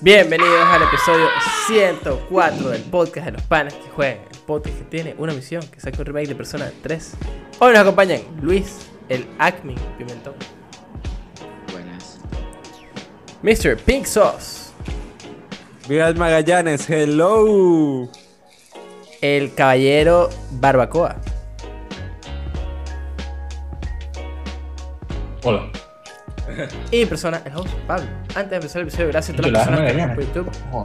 Bienvenidos al episodio 104 del podcast de los panas que juegan. El podcast que tiene una misión, que saca un remake de Persona 3. Hoy nos acompañan Luis, el Acme Pimentón. Buenas. Mr. Pink Sauce. Miguel Magallanes, hello. El Caballero Barbacoa. Hola. Y persona, el host, Pablo. Antes de empezar el episodio, gracias a todas las la personas que están por YouTube. No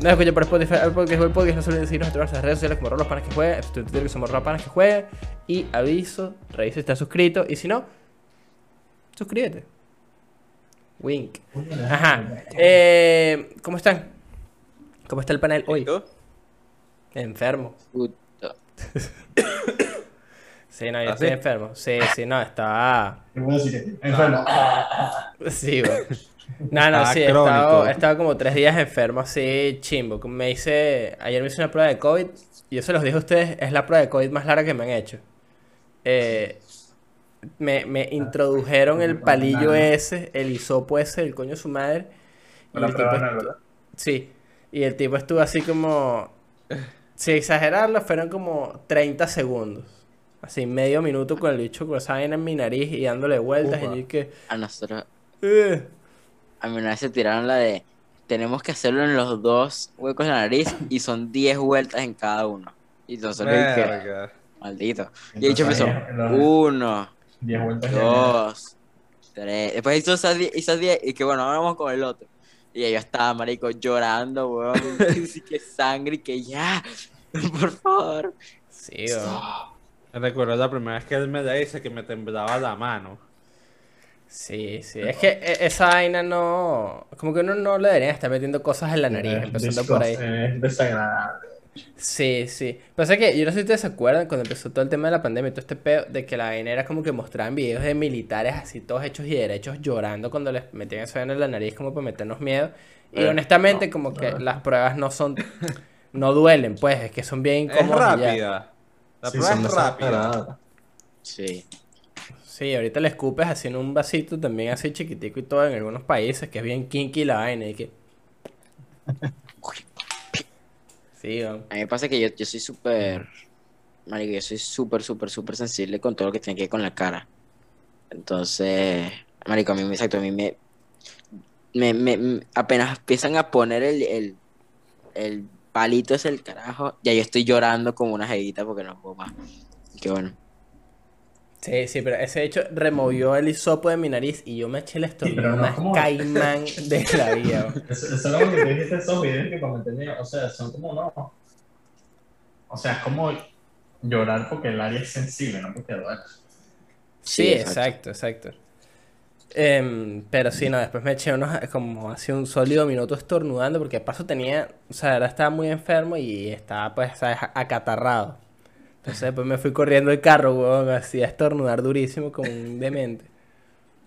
nos escuchen por Spotify, Apple Podcast, Google Podcast, no se olviden de seguirnos en todas nuestras redes sociales como Rolos Panas que juegue, en Twitter que somos Rolos Panas que juegue. Y aviso, revisa si estás suscrito. Y si no, suscríbete. Wink. Ajá. Eh, ¿Cómo están? ¿Cómo está el panel hoy? Enfermo. Sí, no, yo ¿Ah, estoy sí? enfermo. Sí, sí, no, estaba. Enfermo. Sí, güey. No, no, Ah, sí, he estado, he estado como tres días enfermo, así chimbo. Me hice, ayer me hice una prueba de COVID y yo se los dije a ustedes, es la prueba de COVID más larga que me han hecho. Eh, me, me introdujeron el palillo ese, el hisopo ese, el coño de su madre. y el tipo no es estu- verdad. Sí, y el tipo estuvo así como, sin exagerarlo, fueron como 30 segundos. Así, medio minuto con el bicho con esa vaina en mi nariz y dándole vueltas. Y yo que, A nosotros, "Eh". A mí una vez se tiraron la de tenemos que hacerlo en los dos huecos de la nariz y son 10 vueltas en cada uno. Y nosotros dije, maldito. Y Entonces, empezó, ahí, los uno, 10 vueltas dos, tres. Después hizo esas 10 esas 10 y que bueno, ahora vamos con el otro. Y yo estaba, marico, llorando, weón. Así que sangre y que ya, por favor. Sí, weón. Recuerdo la primera vez que él me la hice que me temblaba la mano. Sí, sí. Es que e- esa vaina no. Como que uno no le debería estar metiendo cosas en la nariz, Es empezando por ahí. Es desagradable. Sí, sí. Pasa que yo no sé si ustedes se acuerdan cuando empezó todo el tema de la pandemia y todo este pedo, de que la vaina era como que mostraban videos de militares así todos hechos y derechos llorando cuando les metían esa vaina en la nariz como para meternos miedo. Y Eh, honestamente, no, como que no. las pruebas no son. No duelen, pues, es que son bien Es incómodas ya. rápida. La Sí, prueba son es rápida. Sí. Sí, ahorita le escupes así en un vasito también así chiquitico y todo en algunos países, que es bien kinky la vaina y que... Sí, weón. A mí me pasa que yo, yo soy súper. Marico, yo soy súper, súper, súper sensible con todo lo que tiene que ver con la cara. Entonces, Marico, a mí, me- exacto, a mí me. me, me- apenas empiezan a poner el, el, el palito ese el carajo, ya yo estoy llorando como una jevita porque no puedo más. Y que bueno. Sí, sí, pero ese hecho removió el hisopo de mi nariz y yo me eché el estornudo no más como- caimán de la vida. Eso, eso es lo que te dijiste esos videos que comenté. mío. O sea, son como no. O sea, es como llorar porque el área es sensible, no porque duele. Sí, Sí, exacto, exacto. Em, pero sí, no, después me eché unos, como así un sólido minuto estornudando porque de paso tenía, o sea, ahora estaba muy enfermo y estaba pues, ¿sabes? acatarrado. Entonces después me fui corriendo el carro, weón, así a estornudar durísimo como un demente.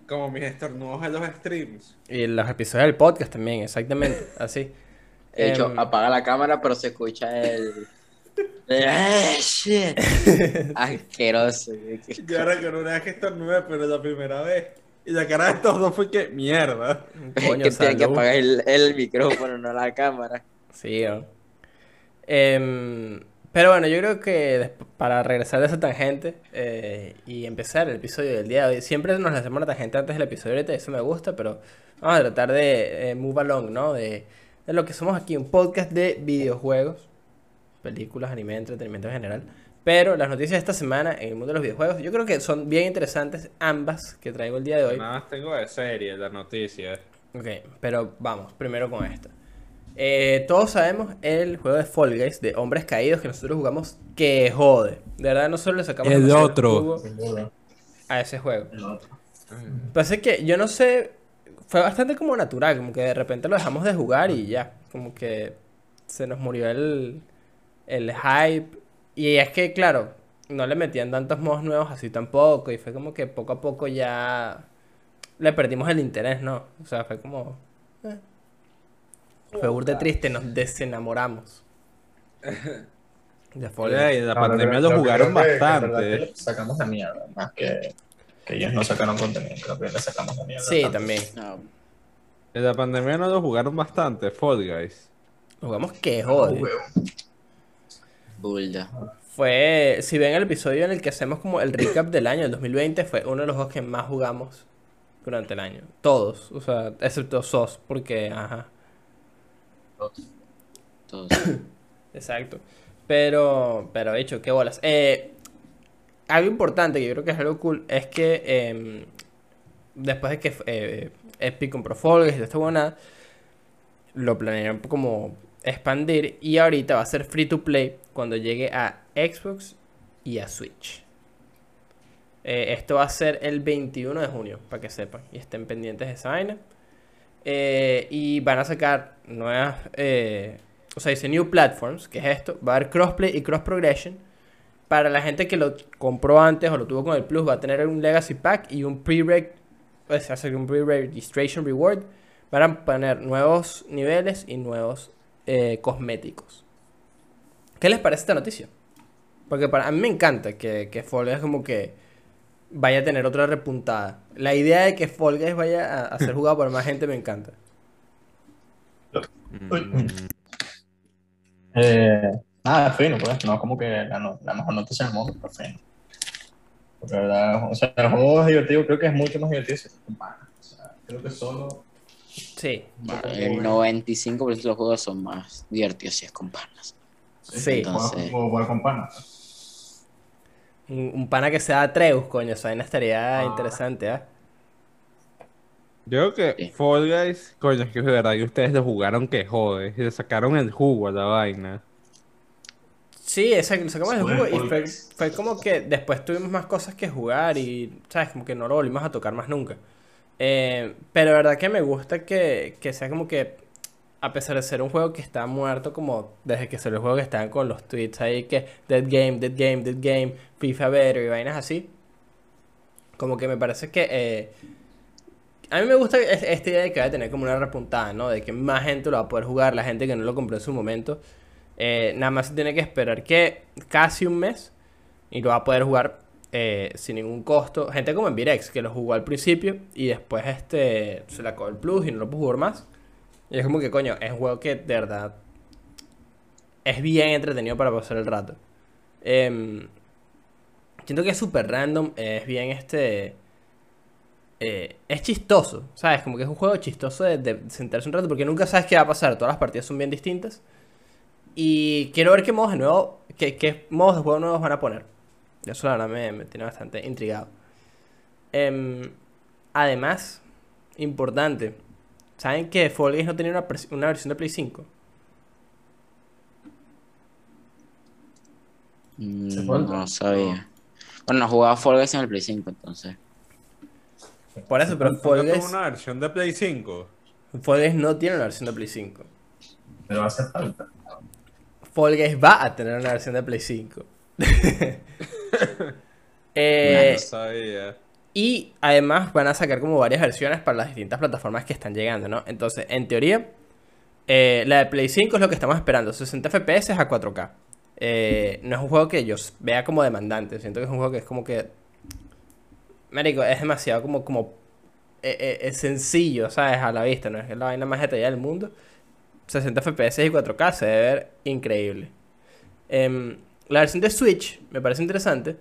Como mis estornudos en los streams. Y en los episodios del podcast también, exactamente, así. De hecho, Em, apaga la cámara, pero se escucha el. ¡Eh, shit! Asqueroso. Yo recuerdo una vez que estornudé, pero la primera vez. Y la cara de estos dos fue que mierda. coño, que tiene que apagar el, el micrófono, no la cámara. Sí. Em, pero bueno, yo creo que para regresar de esa tangente eh, y empezar el episodio del día de hoy, siempre nos hacemos una tangente antes del episodio ahorita, eso me gusta, pero vamos a tratar de eh, move along, ¿no? De, de lo que somos aquí, un podcast de videojuegos, películas, anime, entretenimiento en general. Pero las noticias de esta semana en el mundo de los videojuegos, yo creo que son bien interesantes ambas que traigo el día de hoy. Nada más tengo de serie, la noticia. Ok, pero vamos, primero con esto. Eh, todos sabemos el juego de Fall Guys de hombres caídos que nosotros jugamos que jode. De verdad, nosotros le sacamos El otro. jugo a ese juego. El otro. Pasa que yo no sé, fue bastante como natural, como que de repente lo dejamos de jugar y ya, como que se nos murió el, el hype. Y es que, claro, no le metían tantos modos nuevos así tampoco, y fue como que poco a poco ya le perdimos el interés, ¿no? O sea, fue como... eh. Fue burda triste, nos desenamoramos. De Fall Guys. Oye, la No, pandemia lo jugaron bastante. que Sacamos de mierda, más que, que ellos no sacaron contenido, creo que le sacamos de mierda. Sí, tanto. también. No. En la pandemia no lo jugaron bastante, Fall Guys. Jugamos que No, jode. huevo. Bulda. Fue, si ven el episodio en el que hacemos como el recap del año, el 2020, fue uno de los juegos que más jugamos durante el año. Todos, o sea, excepto SOS, porque, ajá, Todos. exacto. Pero, pero de hecho, qué bolas. Eh, algo importante que yo creo que es algo cool es que em, después de que eh, Epic compró Fall Guys y esta buena, lo planearon como expandir y ahorita va a ser free to play cuando llegue a Xbox y a Switch. Eh, esto va a ser el 21 de junio, para que sepan y estén pendientes de esa vaina. Eh, y van a sacar nuevas, eh, o sea, dice New Platforms, que es esto. Va a haber crossplay y cross progression. Para la gente que lo compró antes o lo tuvo con el Plus, va a tener un Legacy Pack y un pre-reg, o sea, un pre-registration reward. Van a poner nuevos niveles y nuevos eh, cosméticos. ¿Qué les parece esta noticia? Porque para a mí me encanta que, que Fall Guys como que vaya a tener otra repuntada. La idea de que Fall Guys vaya a, a ser jugado por más gente me encanta. Eh, nada, fino, pues. No es como que la, no- la mejor noticia del mundo, pero fino. Porque, la verdad, o sea, el juego es divertido, creo que es mucho más divertido si. O sea, creo que solo. Sí, El 95% de los juegos son más divertidos si es con panas. Sí. jugar- Entonces- jugar con panas. Un, un pana que sea Atreus, coño, esa vaina estaría Ah. interesante, ¿ah? Yo creo que Sí. Fall Guys, coño, es que es verdad que ustedes lo jugaron que jode. Y le sacaron el jugo a la vaina. Sí, exacto, lo sacamos el Fue juego y fue, fue como que después tuvimos más cosas que jugar y, ¿sabes? Como que no lo volvimos a tocar más nunca. Eh, pero la verdad que me gusta que, que sea como que, a pesar de ser un juego que está muerto, como desde que salió el juego que estaban con los tweets ahí que Dead Game, Dead Game, Dead Game, FIFA Better y vainas así. Como que me parece que... eh, a mí me gusta es- esta idea de que va a tener como una repuntada, ¿no? De que más gente lo va a poder jugar, la gente que no lo compró en su momento. Eh, nada más se tiene que esperar que casi un mes y lo va a poder jugar eh, sin ningún costo. Gente como en Virex, que lo jugó al principio y después este se le acabó el plus y no lo pudo jugar más. Y es como que, coño, es un juego que de verdad es bien entretenido para pasar el rato. Em, siento que es súper random, es bien este... eh, es chistoso, ¿sabes? Como que es un juego chistoso de, de sentarse un rato porque nunca sabes qué va a pasar. Todas las partidas son bien distintas. Y quiero ver qué modos de nuevo, qué, qué modos de juego nuevos van a poner. Eso la verdad me, me tiene bastante intrigado. Em, además, importante, ¿saben que Fall Guys no tenía una, una versión de Play 5? Mm. No sabía. Bueno, no jugaba Fall Guys en el Play 5, entonces. Por eso, pero Fall Guys, una versión de Play 5. Fall Guys no tiene una versión de Play 5. Pero va a hacer falta. Fall Guys va a tener una versión de Play 5. Eh, No sabía. Y además van a sacar como varias versiones para las distintas plataformas que están llegando, ¿no? Entonces, en teoría, eh, la de Play 5 es lo que estamos esperando, 60 FPS a 4K. Eh, no es un juego que yo vea como demandante, siento que es un juego que es como que... Marico, es demasiado como, como eh, es sencillo, ¿sabes? A la vista, no es la vaina más detallada del mundo. 60 FPS y 4K se debe ver increíble. Em, la versión de Switch me parece interesante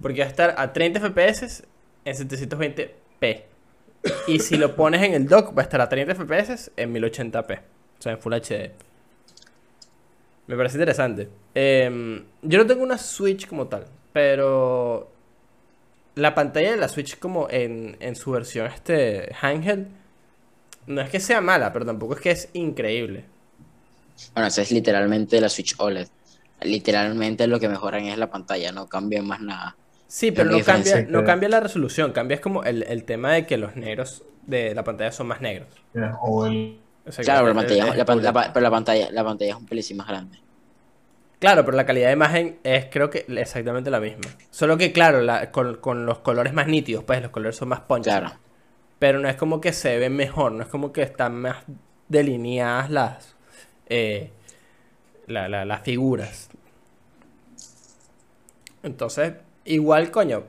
porque va a estar a 30 FPS en 720p. Y si lo pones en el dock, va a estar a 30 FPS en 1080p. O sea, en Full HD. Me parece interesante. Em, yo no tengo una Switch como tal, pero la pantalla de la Switch como en, en su versión este handheld no es que sea mala, pero tampoco es que es increíble. Bueno, esa es literalmente la Switch OLED. Literalmente lo que mejoran es la pantalla, no cambian más nada. Sí, pero no cambia, no cambia la resolución, cambia es como el, el tema de que los negros de la pantalla son más negros. O el. O sea, Claro, pero la pantalla, la, pan- el- la pa- pero la pantalla, la pantalla es un pelicín más grande. Claro, pero la calidad de imagen es creo que exactamente la misma. Solo que claro, la- con, con los colores más nítidos, pues los colores son más punchy. Claro. Pero no es como que se ve mejor, no es como que están más delineadas las, eh, la- la- las figuras. Entonces, igual, coño,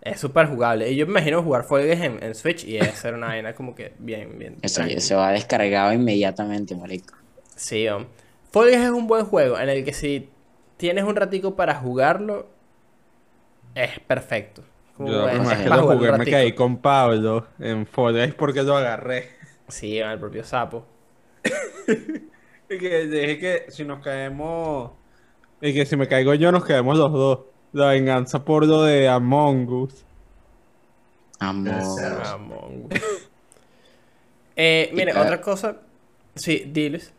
Es súper jugable. Y yo me imagino jugar Fall Guys en, en Switch y es ser una vaina como que bien, bien. Eso se va descargado inmediatamente, marico. Sí, hombre. Fall Guys es un buen juego en el que si tienes un ratico para jugarlo, es perfecto. Como Yo lo jugar jugué me caí con Pablo en Fall Guys porque lo agarré. Sí, el propio sapo. Y que dije que si nos caemos. Y que si me caigo yo, nos caemos los dos. La venganza por lo de Among Us. Cerdo. Among Us. Eh, mire, otra cosa. Sí, diles.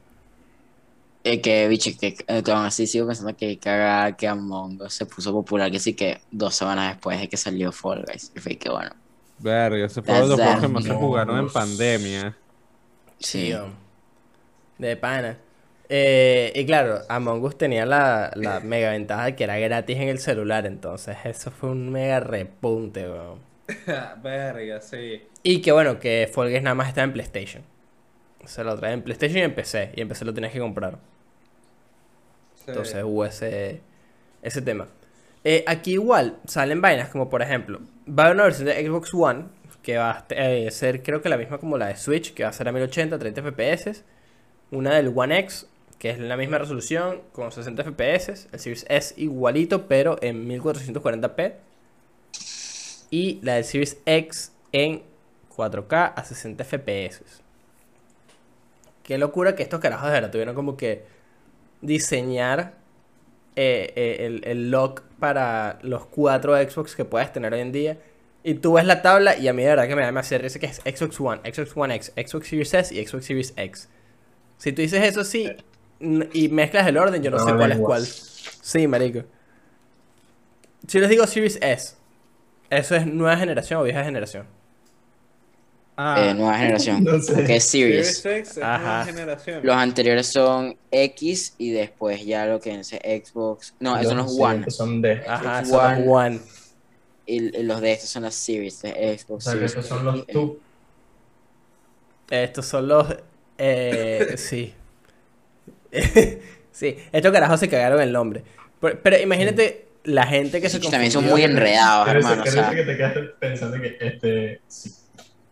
Eh, que, bicho, que eh, que aún así sigo pensando que caga que Among Us se puso popular, que sí que dos semanas después de que salió Fall Guys. Y fue que bueno. Verga, ese fue uno de los juegos que más se Among jugaron en pandemia. Sí. De pana. Eh, y claro, Among Us tenía la, la mega ventaja de que era gratis en el celular, entonces eso fue un mega repunte, weón. Verga, sí. Y que bueno, que Fall Guys nada más está en PlayStation. Se lo trae en PlayStation y en PC, y en PC lo tenías que comprar. sí. Entonces hubo ese, ese tema. Eh, aquí igual salen vainas como por ejemplo, va a haber una versión de Xbox One que va a eh, ser creo que la misma como la de Switch, que va a ser a 1080, 30 FPS. Una del One X, que es la misma resolución con 60 FPS. El Series S igualito, pero en 1440p. Y la del Series X en 4K a 60 FPS. Qué locura que estos carajos de verdad tuvieron como que diseñar eh, eh, el, el lock para los cuatro Xbox que puedes tener hoy en día. Y tú ves la tabla y a mí de verdad que me da demasiada risa que es Xbox One, Xbox One X, Xbox Series S y Xbox Series X. Si tú dices eso sí n- y mezclas el orden, yo no sé cuál es cuál. Sí, marico. Si les digo Series S, ¿eso es nueva generación o vieja generación? Ah, Eh, nueva generación. No sé. Que es Series Series. X es Ajá. nueva generación. Los anteriores son X y después ya lo que es Xbox. No, eso no es Los One. Son de. Ajá, Xbox son los One. One. Y, y los de estos son las Series de O Xbox sea, que estos son los tú. Estos son los. Eh, sí. sí, estos carajos se cagaron el nombre. Pero, pero imagínate la gente que se Sí, también son muy enredados, Pero hermano. O ese- sea, que te quedaste pensando que este. Sí.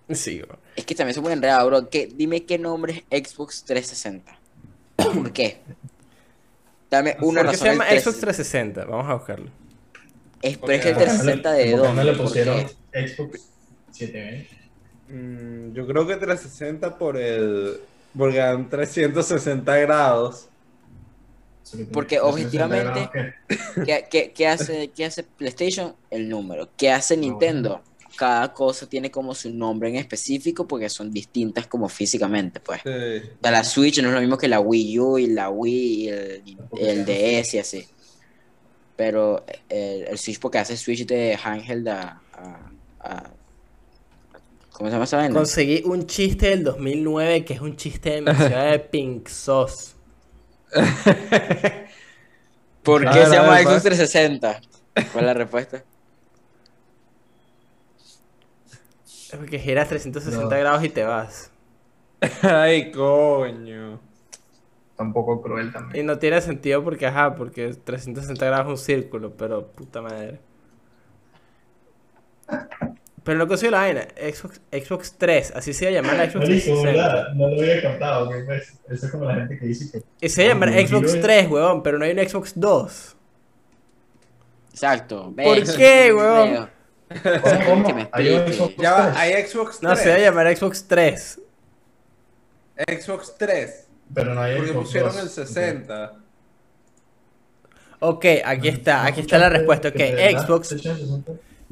Sí, bro. es que también son muy enredados, bro. ¿Qué- dime qué nombre es Xbox 360. ¿Por qué? Dame una ¿Por qué razón. se el llama 360. Xbox 360? Vamos a buscarlo. Es, pero es que el ¿Por qué no 360 de ¿Por qué no dónde? le ¿Por pusieron qué? Xbox 720? Mm, yo creo que 360 por el. Porque dan 360 grados. Porque objetivamente- ¿Qué, qué- qué hace, ¿Qué hace PlayStation? El número. ¿Qué hace Nintendo? Cada cosa tiene como su nombre en específico porque son distintas como físicamente, pues. Sí. O sea, la Switch no es lo mismo que la Wii U y la Wii y el, el DS y así. Pero el, el Switch porque hace Switch de handheld a... a- a- ¿Cómo se llama esa vaina? Conseguí un chiste del 2009 que es un chiste demasiado de pink sauce. ¿Por qué A ver, se llama Xbox pues. 360? ¿Cuál es la respuesta? Es porque giras 360 No. grados y te vas. Ay, coño. Tampoco cruel Y también. no tiene sentido porque, ajá, porque 360 grados es un círculo, pero puta madre. Pero no consigo la vaina. Xbox, Xbox 3, así se iba a llamar la Xbox Marico, 360. ¿verdad? No lo había captado. que pues, Eso es como la gente que dice que. Se iba a llamar Ah, Xbox yo- 3, huevón, pero no hay un Xbox 2. Exacto. ¿Por qué, weón? Hay. Xbox Ya va, 3, hay Xbox 3. No, se iba a llamar Xbox 3. Xbox 3. Pero no hay Porque Xbox pusieron 2. el 60. Ok, aquí está, aquí está la respuesta. Ok, Xbox,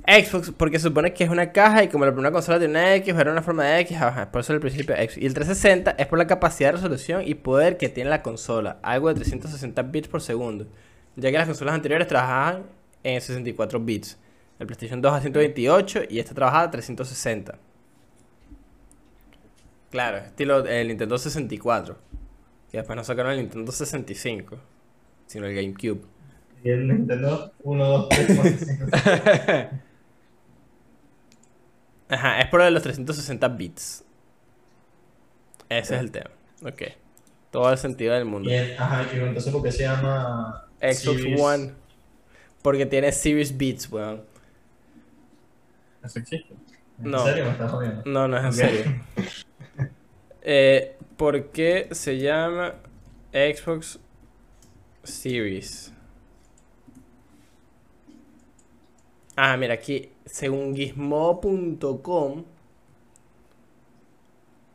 Xbox, porque supone que es una caja y como la primera consola tiene una X, era una forma de X, ajá, por eso el principio X. Y el 360 es por la capacidad de resolución y poder que tiene la consola, algo de 360 bits por segundo, ya que las consolas anteriores trabajaban en 64 bits. El PlayStation 2 a 128 y esta trabajaba a 360. Claro, estilo el Nintendo 64, que después no sacaron el Nintendo 65, sino el GameCube. Y el Nintendo 1, 2, 3, 4, 5, 6. Ajá, es por lo de los 360 bits. Ese es el tema. Ok. Todo el sentido del mundo. El- ajá, y entonces, ¿por qué se llama Xbox Series? One. Porque tiene Series Beats, weón. ¿Eso existe? ¿En No. serio me estás jodiendo? No, no es en serio. Eh, ¿Por qué se llama Xbox Series? Ah, mira, aquí, según gizmo.com,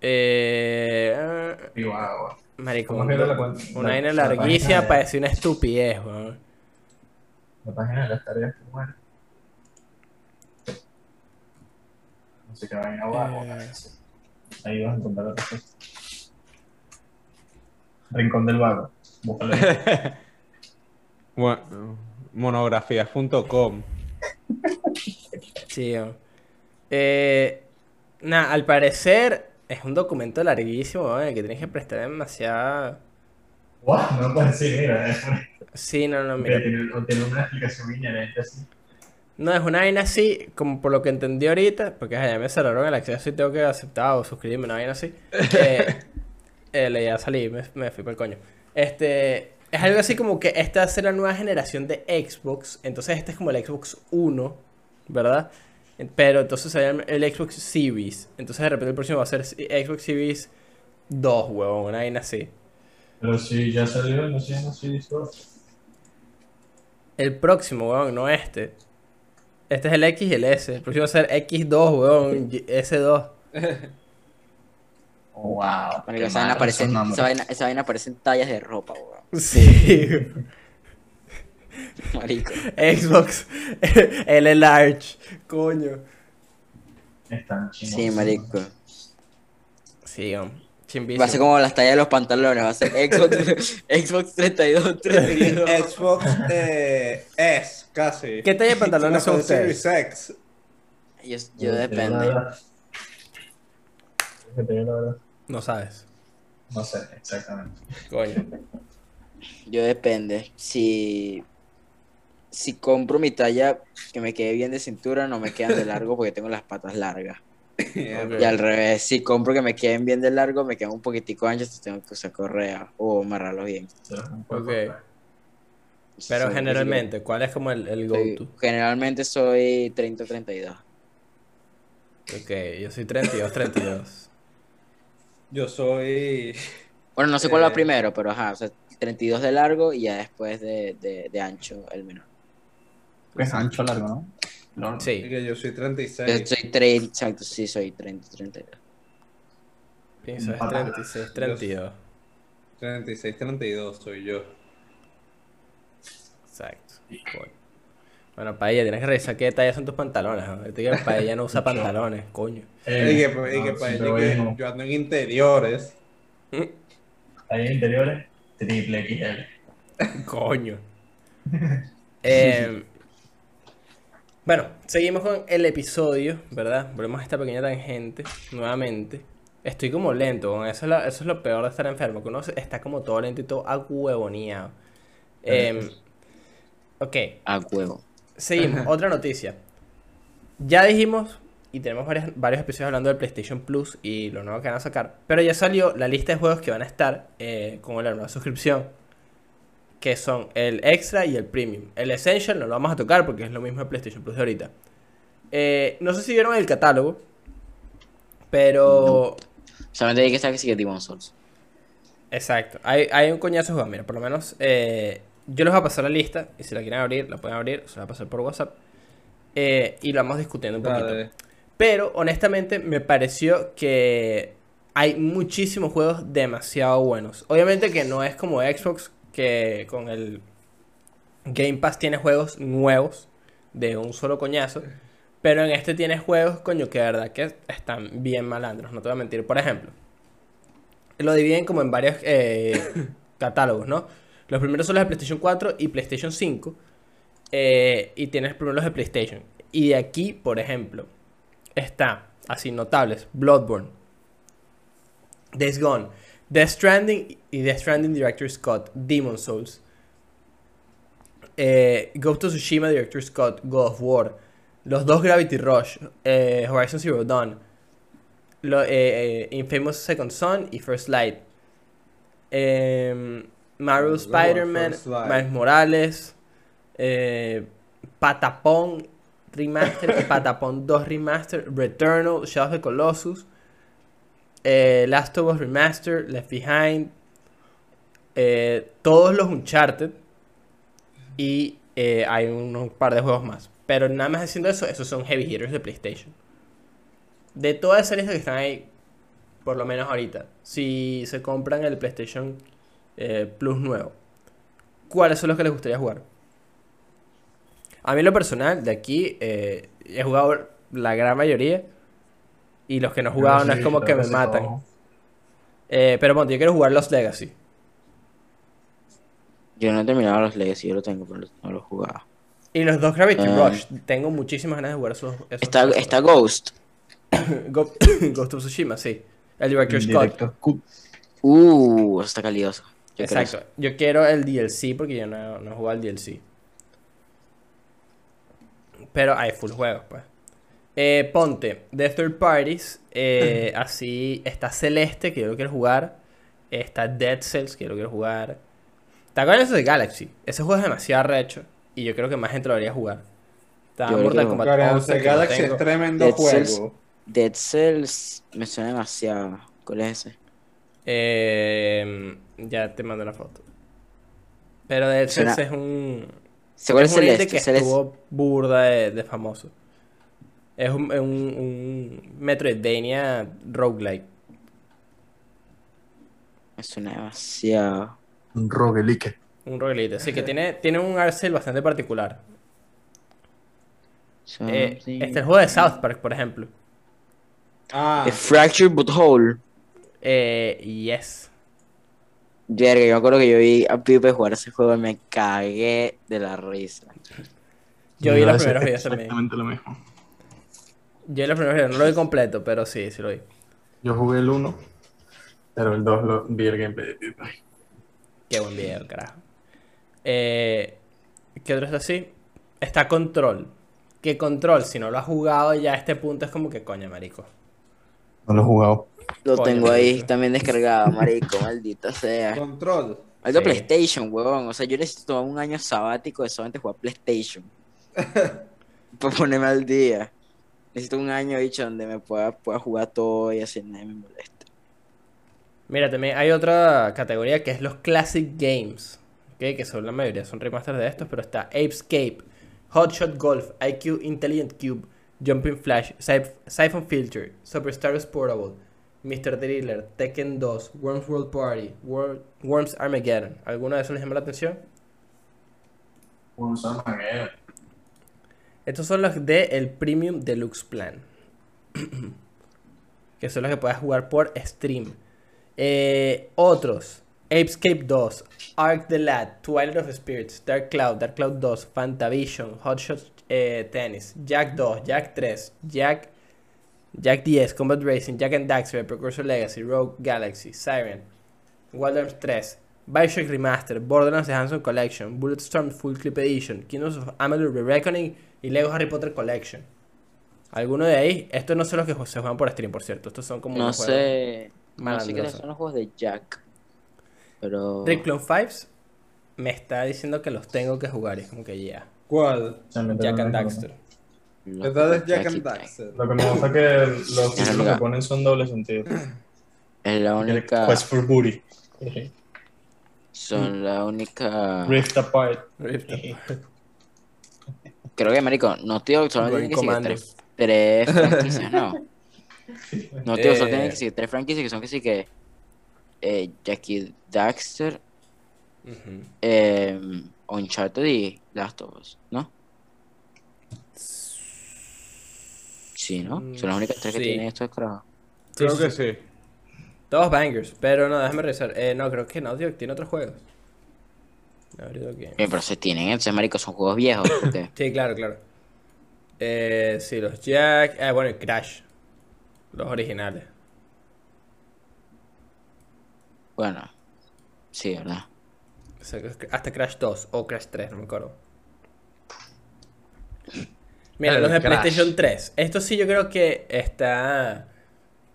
eh, ah, Y guau, marico, ¿Cómo un es que era do- la una La- vaina la larguísima parece una estupidez, weón. La página de las tareas que bueno. No sé qué vaina guau. Eh. Ahí vas a encontrar la respuesta. Rincón del Vago. Búscalo. Bueno, monografías.com. Sí. Eh, nada, al parecer es un documento larguísimo, el que tienes que prestar demasiada... What? No puedes decir, mira, es una, Sí, no, no, mira, o tiene una explicación inherente así. No, es una vaina así, como por lo que entendí ahorita, porque ya me cerraron el acceso y tengo que aceptar o suscribirme, una vaina así. Eh, eh, le ya salí, me, me fui por el coño. Este, es algo así como que esta va a ser la nueva generación de Xbox, entonces este es como el Xbox 1, ¿verdad? Pero entonces se llama el Xbox Series, entonces de repente el próximo va a ser Xbox Series 2, huevón, una vaina así. Pero si ya salió, no sé, no sé, dijo. El próximo, weón, no este. Este es el X y el S. El próximo va a ser X2, weón, y- S2. Oh, wow. Marico, esa vaina aparece esa vaina, esa vaina aparece en tallas de ropa, weón. Sí. Marico. Xbox, L large, coño. Están chinos. Sí, marico. Sí. Va a ser como las tallas de los pantalones, va a ser Xbox, Xbox 32, 32. Xbox eh, S, casi. ¿Qué talla de pantalones son ustedes? Series X. Yo, yo depende. No sabes. No sé, exactamente. Coño. Yo depende. Si, si compro mi talla que me quede bien de cintura, no me quedan de largo porque tengo las patas largas. Y al revés, si compro que me queden bien de largo, me quedan un poquitico anchos, entonces tengo que usar correa o amarrarlos bien. Se los un poco, Ok. pues. Pero generalmente, ¿cuál es como el, el soy- go-to? generalmente soy 30-32. Ok, yo soy 32, 32. Yo soy. Bueno, no sé cuál va Eh. primero, pero ajá, o sea, 32 de largo y ya después de, de, de ancho el menor. Es ancho largo, ¿no? No, Sí, que yo soy Yo 36. soy 30, exacto, sí, soy 30, 32. pienso es 36, 32. 36, 32 soy yo. Exacto. Coño. Bueno, Paella, tienes que revisar qué talla son tus pantalones. ¿no? Ahorita que Paella no usa pantalones, coño. y que, y no, que para siempre ella voy que yo ando en interiores. Ahí en interiores, triple XL. Coño. Eh, bueno, seguimos con el episodio, ¿verdad? Volvemos a esta pequeña tangente nuevamente. Estoy como lento, eso es, lo, eso es lo peor de estar enfermo, que uno está como todo lento y todo ahuevoneado. Eh, ok, A huevo. seguimos. Otra noticia. Ya dijimos, y tenemos varias- varios episodios hablando del PlayStation Plus y lo nuevo que van a sacar, pero ya salió la lista de juegos que van a estar eh, con la nueva suscripción, que son el Extra y el Premium. El Essential no lo vamos a tocar porque es lo mismo de PlayStation Plus de ahorita. Eh, no sé si vieron el catálogo, pero... Solamente hay que estar que sigue Demon Souls. Exacto. Hay, hay un coñazo de juegos. Mira, por lo menos eh, yo les voy a pasar la lista. Y si la quieren abrir, la pueden abrir. Se la voy a pasar por WhatsApp. Eh, y lo vamos discutiendo un poquito. Dale. Pero honestamente me pareció que hay muchísimos juegos demasiado buenos. Obviamente que no es como Xbox, que con el Game Pass tiene juegos nuevos de un solo coñazo. Pero en este tiene juegos, coño, que de verdad que están bien malandros, no te voy a mentir. Por ejemplo, lo dividen como en varios eh, catálogos, ¿no? Los primeros son los de PlayStation 4 y PlayStation 5. eh, y tienes primero los de PlayStation. Y de aquí, por ejemplo, está, así notables, Bloodborne, Days Gone, Death Stranding y Death Stranding Director Scott, Demon Souls, eh, Ghost of Tsushima Director Scott, God of War, los dos Gravity Rush, eh, Horizon Zero Dawn, lo- eh, eh, Infamous Second Son y First Light, eh, Marvel Spider-Man. Miles Morales, Patapón, Remaster, Patapon 2 Remaster, Returnal, Shadow of the Colossus, eh, Last of Us Remaster, Left Behind, eh, todos los Uncharted y eh, hay un, par de juegos más. Pero nada más haciendo eso, esos son heavy hitters de PlayStation. De todas esas listas que están ahí, por lo menos ahorita, si se compran el PlayStation Plus nuevo, ¿cuáles son los que les gustaría jugar? A mí lo personal, de aquí, he jugado la gran mayoría. Y los que no no es como que me matan. Eh, pero bueno, yo quiero jugar Los Legacy. Yo no he terminado los Legacy, yo lo tengo, pero no lo he jugado. Y los dos Gravity Ah. Rush. Tengo muchísimas ganas de jugar esos. esos- Está, esos está. Ghost. Go- Ghost of Tsushima, sí. El Director's Cut. Directo. Cu- Uh, eso está. Yo quiero Exacto. Yo quiero el DLC porque yo no, no he jugado el DLC. Pero hay full juegos, pues. Eh, ponte, de third parties, eh, así está Celeste, que yo lo quiero jugar. Está Dead Cells, que yo lo quiero jugar. Está Guardians of the Galaxy. Ese juego es demasiado recho. Y yo creo que más gente lo debería jugar. Está Yo Mortal Kombat Guardians 11, of the que Galaxy es tremendo Dead juego. Cells. Dead Cells me suena demasiado. ¿Cuál es ese? Eh, ya te mando una foto. Pero Dead Suena- Cells es un... ¿Se es un Celeste? que Celeste. estuvo burda de, de famoso. Es un, un, un Metroidvania roguelike. Me suena demasiado. Un roguelike. Un roguelite. Así que tiene, tiene un arcel bastante particular. Eh, este es el juego de South Park, por ejemplo. Ah, The Fractured But Whole. Eh, yes. Verga, yo me acuerdo que yo vi a Pipe jugar ese juego y me cagué de la risa. Yo vi los primeros videos también. Exactamente lo mismo. Yo primeros videos. No lo vi completo, pero sí, sí lo vi. Yo jugué el 1, pero el 2 lo vi el gameplay. Qué buen video, carajo. Eh, ¿Qué otro está así? Está Control. Que Control, si no lo has jugado ya a este punto, es como que coño, marico. No lo he jugado. Lo Coño, tengo ahí marico. también descargado, marico, maldita sea. control. Algo Sí. PlayStation, huevón. O sea, yo necesito tomar un año sabático de solamente jugar PlayStation. Para ponerme al día. Necesito un año, dicho, donde me pueda, pueda jugar todo y así nadie me molesta. Mira, también hay otra categoría que es los Classic Games. ¿ok? Que son la mayoría, son remasters de estos, pero está Apescape, Hotshot Golf, IQ Intelligent Cube, Jumping Flash, Siph- Siphon Filter, Superstars Portable, Mr. Driller, Tekken 2, Worms World Party, Wor- Worms Armageddon. ¿Alguno de esos les llama la atención? Un Armageddon. Estos son los de el Premium Deluxe Plan. que son los que puedes jugar por stream. Eh, otros. Apescape 2, Ark the Lad, Twilight of Spirits, Dark Cloud, Dark Cloud 2, Fantavision, Hotshot eh, Tennis, Jack 2, Jack 3, Jack, Jack 10, Combat Racing, Jack and Daxter, Precursor Legacy, Rogue Galaxy, Siren, Wild Arms 3, Bioshock Remaster, Borderlands The Handsome Collection, Bulletstorm Full Clip Edition, Kingdoms of Amalur Re-Reckoning y Lego Harry Potter Collection. ¿Alguno de ahí? Estos no son los que se juegan por stream, por cierto. Estos son como No unos juegos sé. No sé malandrosos. son los juegos de Jack. Pero. Rick Clone 5 me está diciendo que los tengo que jugar. Y es como que ya. ¿Cuál? Jack and Daxter. los ¿Verdad es Jack and. Daxter? Lo que me gusta es que los títulos que ponen son doble sentido. Es la única. Quest for Booty. Son la única. Rift Apart. Creo que, marico, no tío, solo tienen que seguir tres, tres franquicias, no. No tío, solo Eh. tienen que seguir tres franquicias que son que sí que. Eh, Jackie Daxter, Ujú. eh, Uncharted y Last of Us, ¿no? Sí, ¿no? Son las únicas tres que tienen estos. Sí, Creo sí, que sí. Todos bangers. Pero no, déjame revisar. Eh, no, creo que Naughty Dog tiene otros juegos. Naughty Dog Games. Bien, pero se tienen, entonces, marico, son juegos viejos. Sí, claro, claro. Eh, sí, los Jack. Ah, bueno, y Crash. Los originales. bueno, sí, ¿verdad? O sea, que- hasta Crash 2 o Crash 3, no me acuerdo. Mira, El los de Crash. PlayStation 3. Esto sí yo creo que está.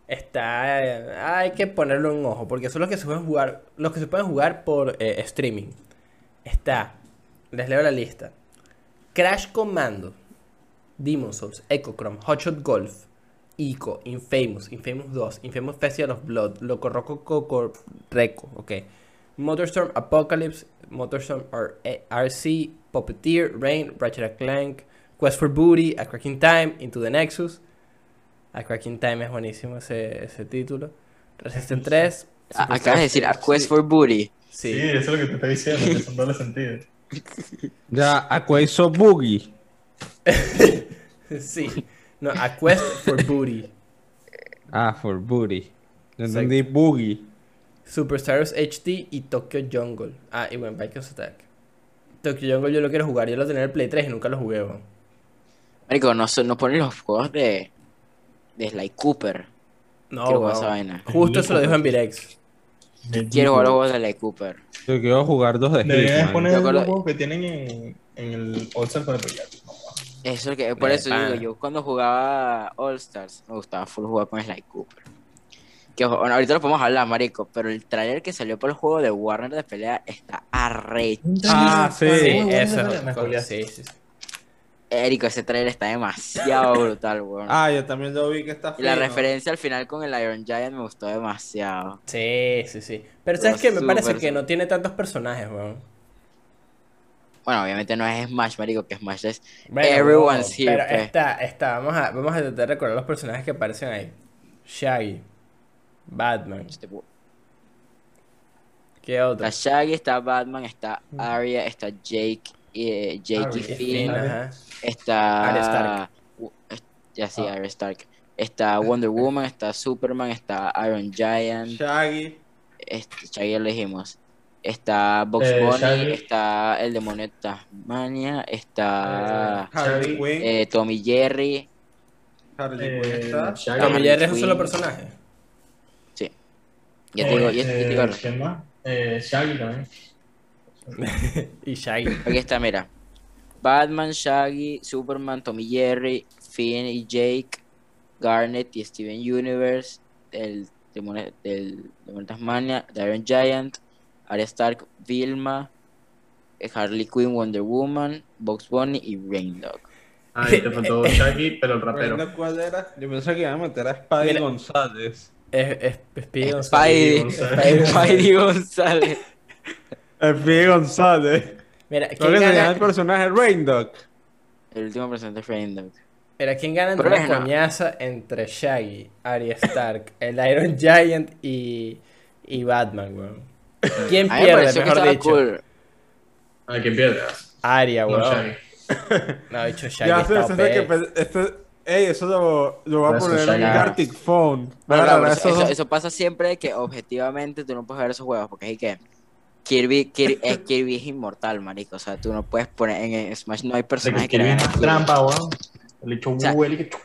Está. Hay que ponerlo en un ojo. Porque son los que se pueden jugar. Los que se pueden jugar por eh, streaming. Está. Les leo la lista. Crash Commando. Demon's Souls, Echochrome, Hotshot Golf, Ico, Infamous, Infamous 2, Infamous Festival of Blood, Loco Roco Coco ok. Motorstorm Apocalypse, Motorstorm R- eh, RC, Puppeteer, Rain, Ratchet Clank, Quest for Booty, A Cracking Time, Into the Nexus. A Cracking Time es buenísimo ese, ese título. Resistance 3. A- Acabas de decir A Quest for Booty. Sí, Sí. eso es lo que te estoy diciendo, que son doble sentido. Ya, Aquaiso Boogie. Sí. No, A Quest for Booty. Ah, for booty. Yo Exacto. entendí Boogie. Superstars HD y Tokyo Jungle. Ah, y bueno, Vikings Attack. Tokyo Jungle yo lo quiero jugar. Yo lo tenía en el Play 3 y nunca lo jugué. Marico, no, no ponen los juegos de, de Sly Cooper. No, Quiero jugar esa vaina. Justo eso lo dijo en Virex. Quiero jugar los juegos de Sly Cooper. Yo quiero jugar dos de Deberían Hitman. poner los juegos que tienen en, en el All Star para. Eso es que, por De eso digo, yo cuando jugaba All Stars me gustaba full jugar con Sly Cooper. Que bueno, ahorita lo podemos hablar, marico, pero el trailer que salió por el juego de Warner de pelea está arrecho. Ah, sí. Eso me sí, sí. Érico, ese trailer está demasiado brutal, weón. Ah, yo también lo vi que está y la fino. referencia al final con el Iron Giant me gustó demasiado. Sí, sí, sí. Pero ¿sabes qué? Me parece que no tiene tantos personajes, weón. Bueno, obviamente no es Smash, marico, que Smash es Bueno, Everyone's here, Pero pe. está, está. Vamos a, vamos a tratar de recordar los personajes que aparecen ahí. Shaggy. Batman. este, ¿Qué otro? Está Shaggy, está Batman, está Arya, está Jake, eh, Arya. Finn, Finn, está Arya Stark. ya sí, Ah. Arya Stark. Está Wonder Woman, está Superman, está Iron Giant, Shaggy. este, Shaggy ya lo dijimos. Está Box Eh, Bunny, Shaggy. está el demonio de Tasmania, está Harley Quinn. eh, Tommy Jerry, Harley Eh, Quinn está. Shaggy. Tom y Jerry es un solo personaje. sí. Ya te digo, ya, ya te digo, Eh, ¿Quién más? Eh, Shaggy también. Y Shaggy. Aquí está, mira. Batman, Shaggy, Superman, Tommy Jerry, Finn y Jake, Garnet y Steven Universe, el demonio del demonio de Tasmania, The Iron Giant, Arya Stark, Vilma, Harley Quinn, Wonder Woman, Box Bunny y Raindog. Ah, y te faltó Shaggy, pero el rapero. Bueno, ¿Cuál era? Yo pensé que iba a meter a Spidey Mira. González. Es, es, es González. Spidey, González. Spidey González. Spidey González. Mira, Creo ¿quién que gana, el personaje Raindog. El último presente es Raindog. mira, ¿quién gana entre Pero la bueno. coñaza entre Shaggy, Arya Stark, el Iron Giant y, y Batman, weón? ¿Quién pierde, mejor dicho? cool. Ah, ¿quién pierde? Arya, No, weón. Shaggy. No, dicho Shaggy Ya está sé, sé que pe- este, ey, eso lo, lo voy a poner en Gartic Phone. Bueno, eso, eso- eso pasa siempre que objetivamente tú no puedes ver esos juegos porque es que Kirby, Kirby, es, Kirby es inmortal, marico. O sea, tú no puedes poner en, Smash no hay De personajes que que le Kirby es trampa, weón. El hecho O sea, huele que...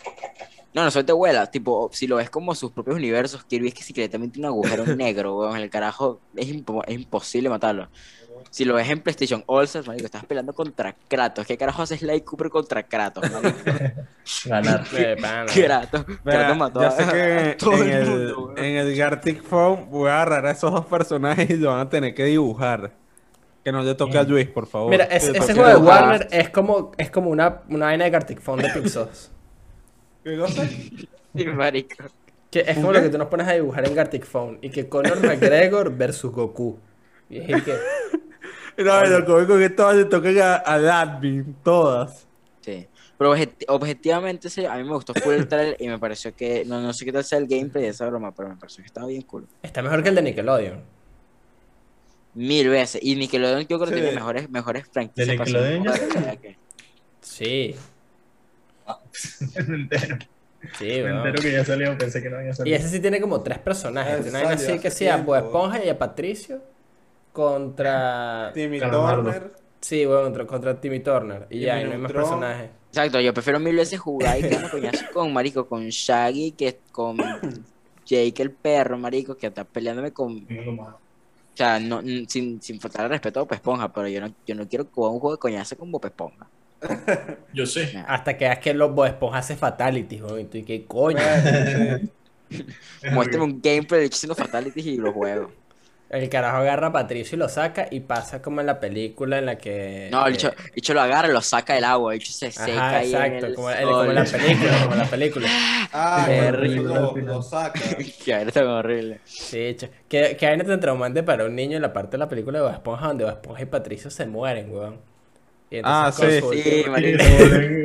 No, no suelte vuela. Tipo, si lo ves como sus propios universos, Kirby es que secretamente tiene un agujero negro, weón. El carajo es, impo- es imposible matarlo. Si lo ves en PlayStation All Stars, marico, estás peleando contra Kratos. ¿Qué carajo hace Sly Cooper contra Kratos, marico? Ganar. Kratos. Kratos mató ya a- todo en el el, mundo, en el Gartic Phone voy a agarrar a esos dos personajes y lo van a tener que dibujar. Que no le toque a Luis, por favor. Mira, es- ese juego de. Warner es como, es como una, una vaina de Gartic Phone de Pixos. ¿Qué cosa? Sí, marico. Que es como lo que tú nos pones a dibujar en Gartic Phone. Y que Conor McGregor versus Goku. Y es el que. No, lo cómico es que todas le toquen a- al admin, todas. Sí. Pero objet- objetivamente, sí, a mí me gustó full el trailer y me pareció que. No, no sé qué tal sea el gameplay de esa broma, pero me pareció que estaba bien cool. Está mejor que el de Nickelodeon. Mil veces. Y Nickelodeon yo creo que Sí. tiene mejores, mejores franquicias. ¿De Nickelodeon que- Sí, Me entero. sí, Me weón. entero que ya salió, pensé que no había Y salido. ese sí tiene como tres personajes. Tiene así que sí, a Bob tiempo. Esponja y a Patricio. Contra. Timmy Calamardo. Turner. Sí, bueno, contra, contra Timmy Turner. Y ya, y no hay más Neutron. personajes. Exacto, yo prefiero mil veces jugar y quedarme coñazo con Marico, con Shaggy, que con Jake el perro, Marico, que está peleándome con. O sea, no, sin, sin faltar el respeto a Bob Esponja, pero yo no, yo no quiero jugar un juego de coñazo con Bob Esponja. Yo sé. Hasta que veas que los Bob Esponja hace fatalities, weón. Y tú, ¿y qué coño? Muéstrame un gameplay de hecho haciendo fatalities y lo juego. El carajo agarra a Patricio y lo saca y pasa como en la película en la que... No, el eh, el bicho lo agarra y lo saca del agua. El bicho se seca Ajá, ahí en exacto, el como, el- sol. como en la película, como en la película. Ah, Qué rico. lo, lo saca. Está como horrible. Sí. Que, que hay tan traumante para un niño en la parte de la película de Bob Esponja donde Bob Esponja y Patricio se mueren, weón. Y Ah, con sí. Sí,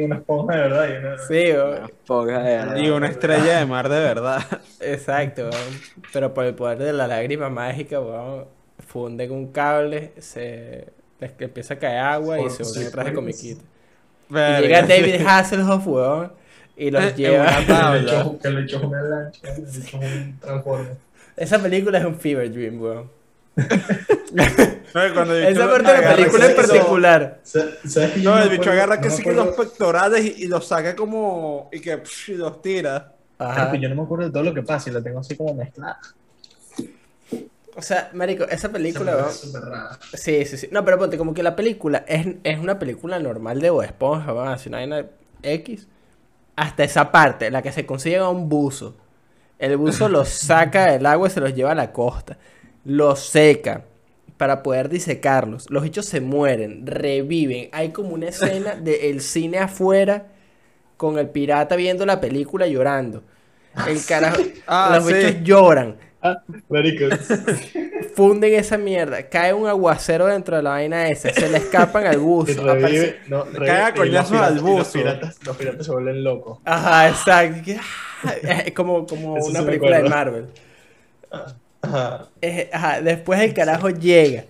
una esponja de verdad. Y una... Sí, weón. Una esponja de verdad. Y una estrella de mar de verdad. Exacto, weón. Pero por el poder de la lágrima mágica, weón, funden un cable, se les empieza a caer agua y se vuelve traje. Y Verga. llega David Hasselhoff, weón, y los Eh, lleva. tabla. echó- que le echó una lancha, le echó un transforme. Esa película es un fever dream, weón. No, cuando Esa lo parte de la película en particular. ¿Sabes sabes que yo No, el bicho agarra no sí que los pectorales y, y los saca como. y que psh, y los tira. Ajá. Yo no me acuerdo de todo lo que pasa y la tengo así como mezclada. O sea, marico, esa película. Sí, sí, sí. No, pero ponte, como que la película es, es una película normal de Bob Esponja, weón, así una vaina X. Hasta esa parte, la que se consigue a un buzo. El buzo los saca del agua y se los lleva a la costa. Los seca para poder disecarlos. Los bichos se mueren, reviven. Hay como una escena del cine afuera con el pirata viendo la película llorando. El carajo, Ah, los sí. bichos lloran Ah, funden esa mierda, cae un aguacero dentro de la vaina esa, se le escapan al buzo, aparece- revive, no, revive, y los coñazos piratas- al buzo. Los piratas, los piratas se vuelven locos. Ajá, exacto. ah, Es como, como una película de. Marvel. Ajá. Eh, Ajá, después el carajo llega.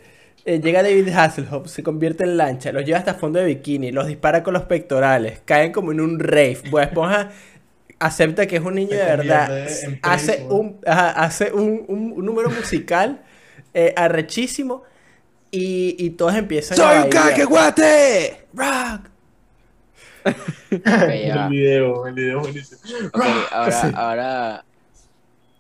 Eh, llega David Hasselhoff, se convierte en lancha, los lleva hasta fondo de bikini, los dispara con los pectorales, caen como en un rave. Bob Esponja acepta que es un niño de verdad, hace un, ajá, hace un, un- un número musical eh, arrechísimo y, y todos empiezan a bailar. cacahuate! Rock. El video, el video buenísimo. Ok, ahora, ahora.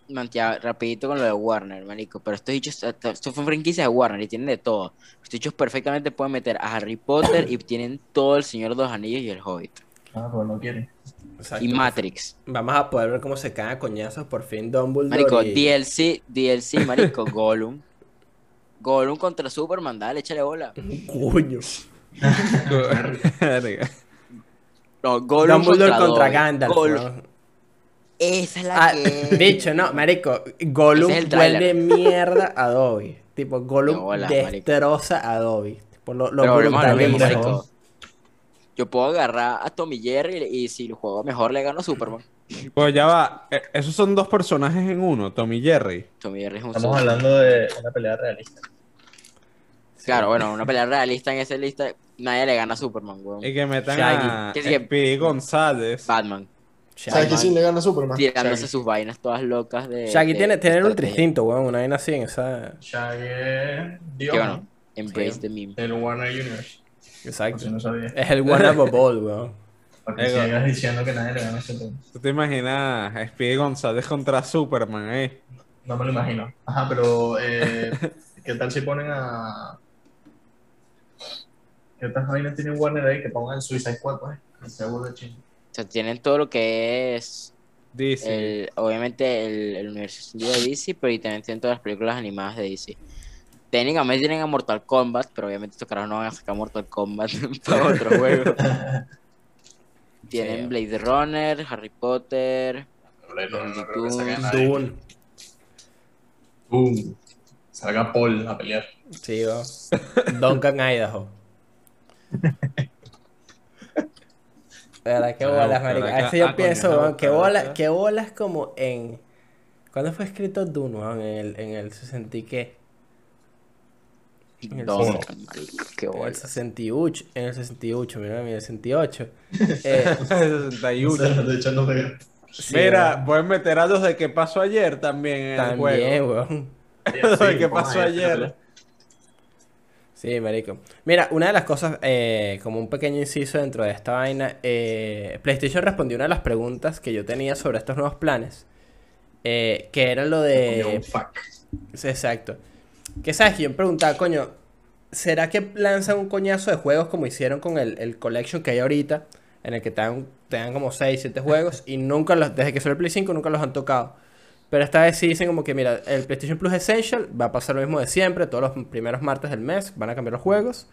Mantia, rapidito con lo de Warner, marico. Pero estos dichos, esto fue franquicia de Warner y tienen de todo. Estos dichos perfectamente pueden meter a Harry Potter y tienen todo el Señor de los Anillos y el Hobbit. Ah, pues no quieren. Exacto. Y Matrix. Vamos a poder ver cómo se caen a coñazos por fin Dumbledore Marico, y- DLC, DLC, marico, Gollum. Gollum contra Superman, dale, échale bola. Coño. No, Gollum Dumbledore contra, contra. Gandalf. Gollum. ¿no? Esa es la Ah, que... bicho, no, marico. Gollum vuelve mierda a Dobby. Tipo, Gollum bola, destroza a Dobby. Tipo, lo, lo Pero mismo, brutaliza. marico. Yo puedo agarrar a Tommy Jerry y si lo juego mejor le gano a Superman. Pues ya va. eh, Esos son dos personajes en uno, Tommy y Jerry. Tommy Jerry es un Estamos hablando de una pelea realista. Claro, bueno, una pelea realista en esa lista, nadie le gana a Superman, weón. Y que metan Shaggy. a Que González. Batman, ¿Sabes que sí le gana a Superman? tirándose Shaggy. sus vainas todas locas de. Shaggy de- tiene, tiene el ultra instinto, weón. Una vaina así en esa. Shaggy Dios, Que bueno, ¿no? embrace Sí. the meme. El Warner Universe. Exacto. si no sabía. Es el one of a ball, weón. Para que Ego. sigas diciendo que nadie le gana a Superman. ¿Tú te imaginas a Speedy González contra Superman, eh? No me lo imagino. Ajá, pero eh, ¿qué tal si ponen a. ¿Qué otras vainas tiene Warner ahí que pongan Suicide Squad, pues? Burda de chingo. O sea, tienen todo lo que es. El, obviamente el, el universo extendido de DC, pero y también tienen todas las películas animadas de DC. Técnicamente tienen a Mortal Kombat, pero obviamente estos carajos no van a sacar Mortal Kombat para otro juego. Tienen Sí. Blade Runner, Harry Potter, No. Dune. Salga Paul a pelear. Sí, weón. Duncan Idaho. ¿Verdad? Qué bolas, marico. A veces yo Ah, pienso, no, qué bolas, qué bolas como en... ¿Cuándo fue escrito Dune, weón? En el, en el 60 y qué? En el marico, qué En el bola. 68, en el 68, mira, en el 68. Eh, 61. De hecho, no pega. sí, Mira, weón. pueden meter a los de qué pasó ayer también en el También, juego. weón. Lo de Sí, qué pasó ayer. Sí, marico. Mira, una de las cosas, eh, como un pequeño inciso dentro de esta vaina, eh, PlayStation respondió una de las preguntas que yo tenía sobre estos nuevos planes, eh, que era lo de... Exacto. Que sabes que yo me preguntaba, coño, ¿será que lanzan un coñazo de juegos como hicieron con el, el collection que hay ahorita? En el que te dan, te dan como 6, 7 juegos y nunca los, desde que salió el Play 5 nunca los han tocado. Pero esta vez sí dicen como que, mira, el PlayStation Plus Essential va a pasar lo mismo de siempre, todos los primeros martes del mes van a cambiar los juegos.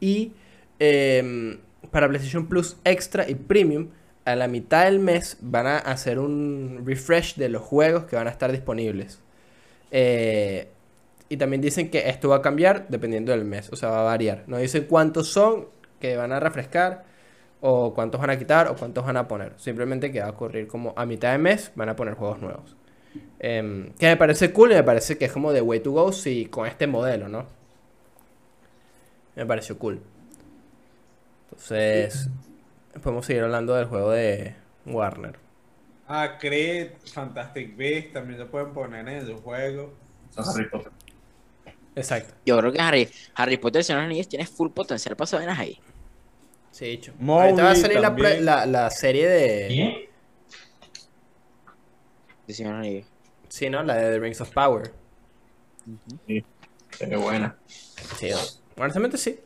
Y em, para PlayStation Plus Extra y Premium, a la mitad del mes van a hacer un refresh de los juegos que van a estar disponibles. Eh, y también dicen que esto va a cambiar dependiendo del mes, o sea, va a variar. No dicen cuántos son que van a refrescar, o cuántos van a quitar, o cuántos van a poner. Simplemente que va a ocurrir como a mitad de mes van a poner juegos nuevos. Em, que me parece cool y me parece que es como the way to go si con este modelo, ¿no? Me pareció cool. Entonces, podemos seguir hablando del juego de Warner. Ah, Creed, Fantastic Beasts, también lo pueden poner en el juego. Son Harry Potter. Exacto. Yo creo que Harry, Harry Potter, Señor de los Anillos, tiene full potencial para vainas ahí. Sí, dicho. Mowgli Ahorita va a salir la, la, la serie de... ¿Quién? De Señor de los Anillos. Sí, ¿no? La de The Rings of Power. Qué buena. Sí, honestamente sí.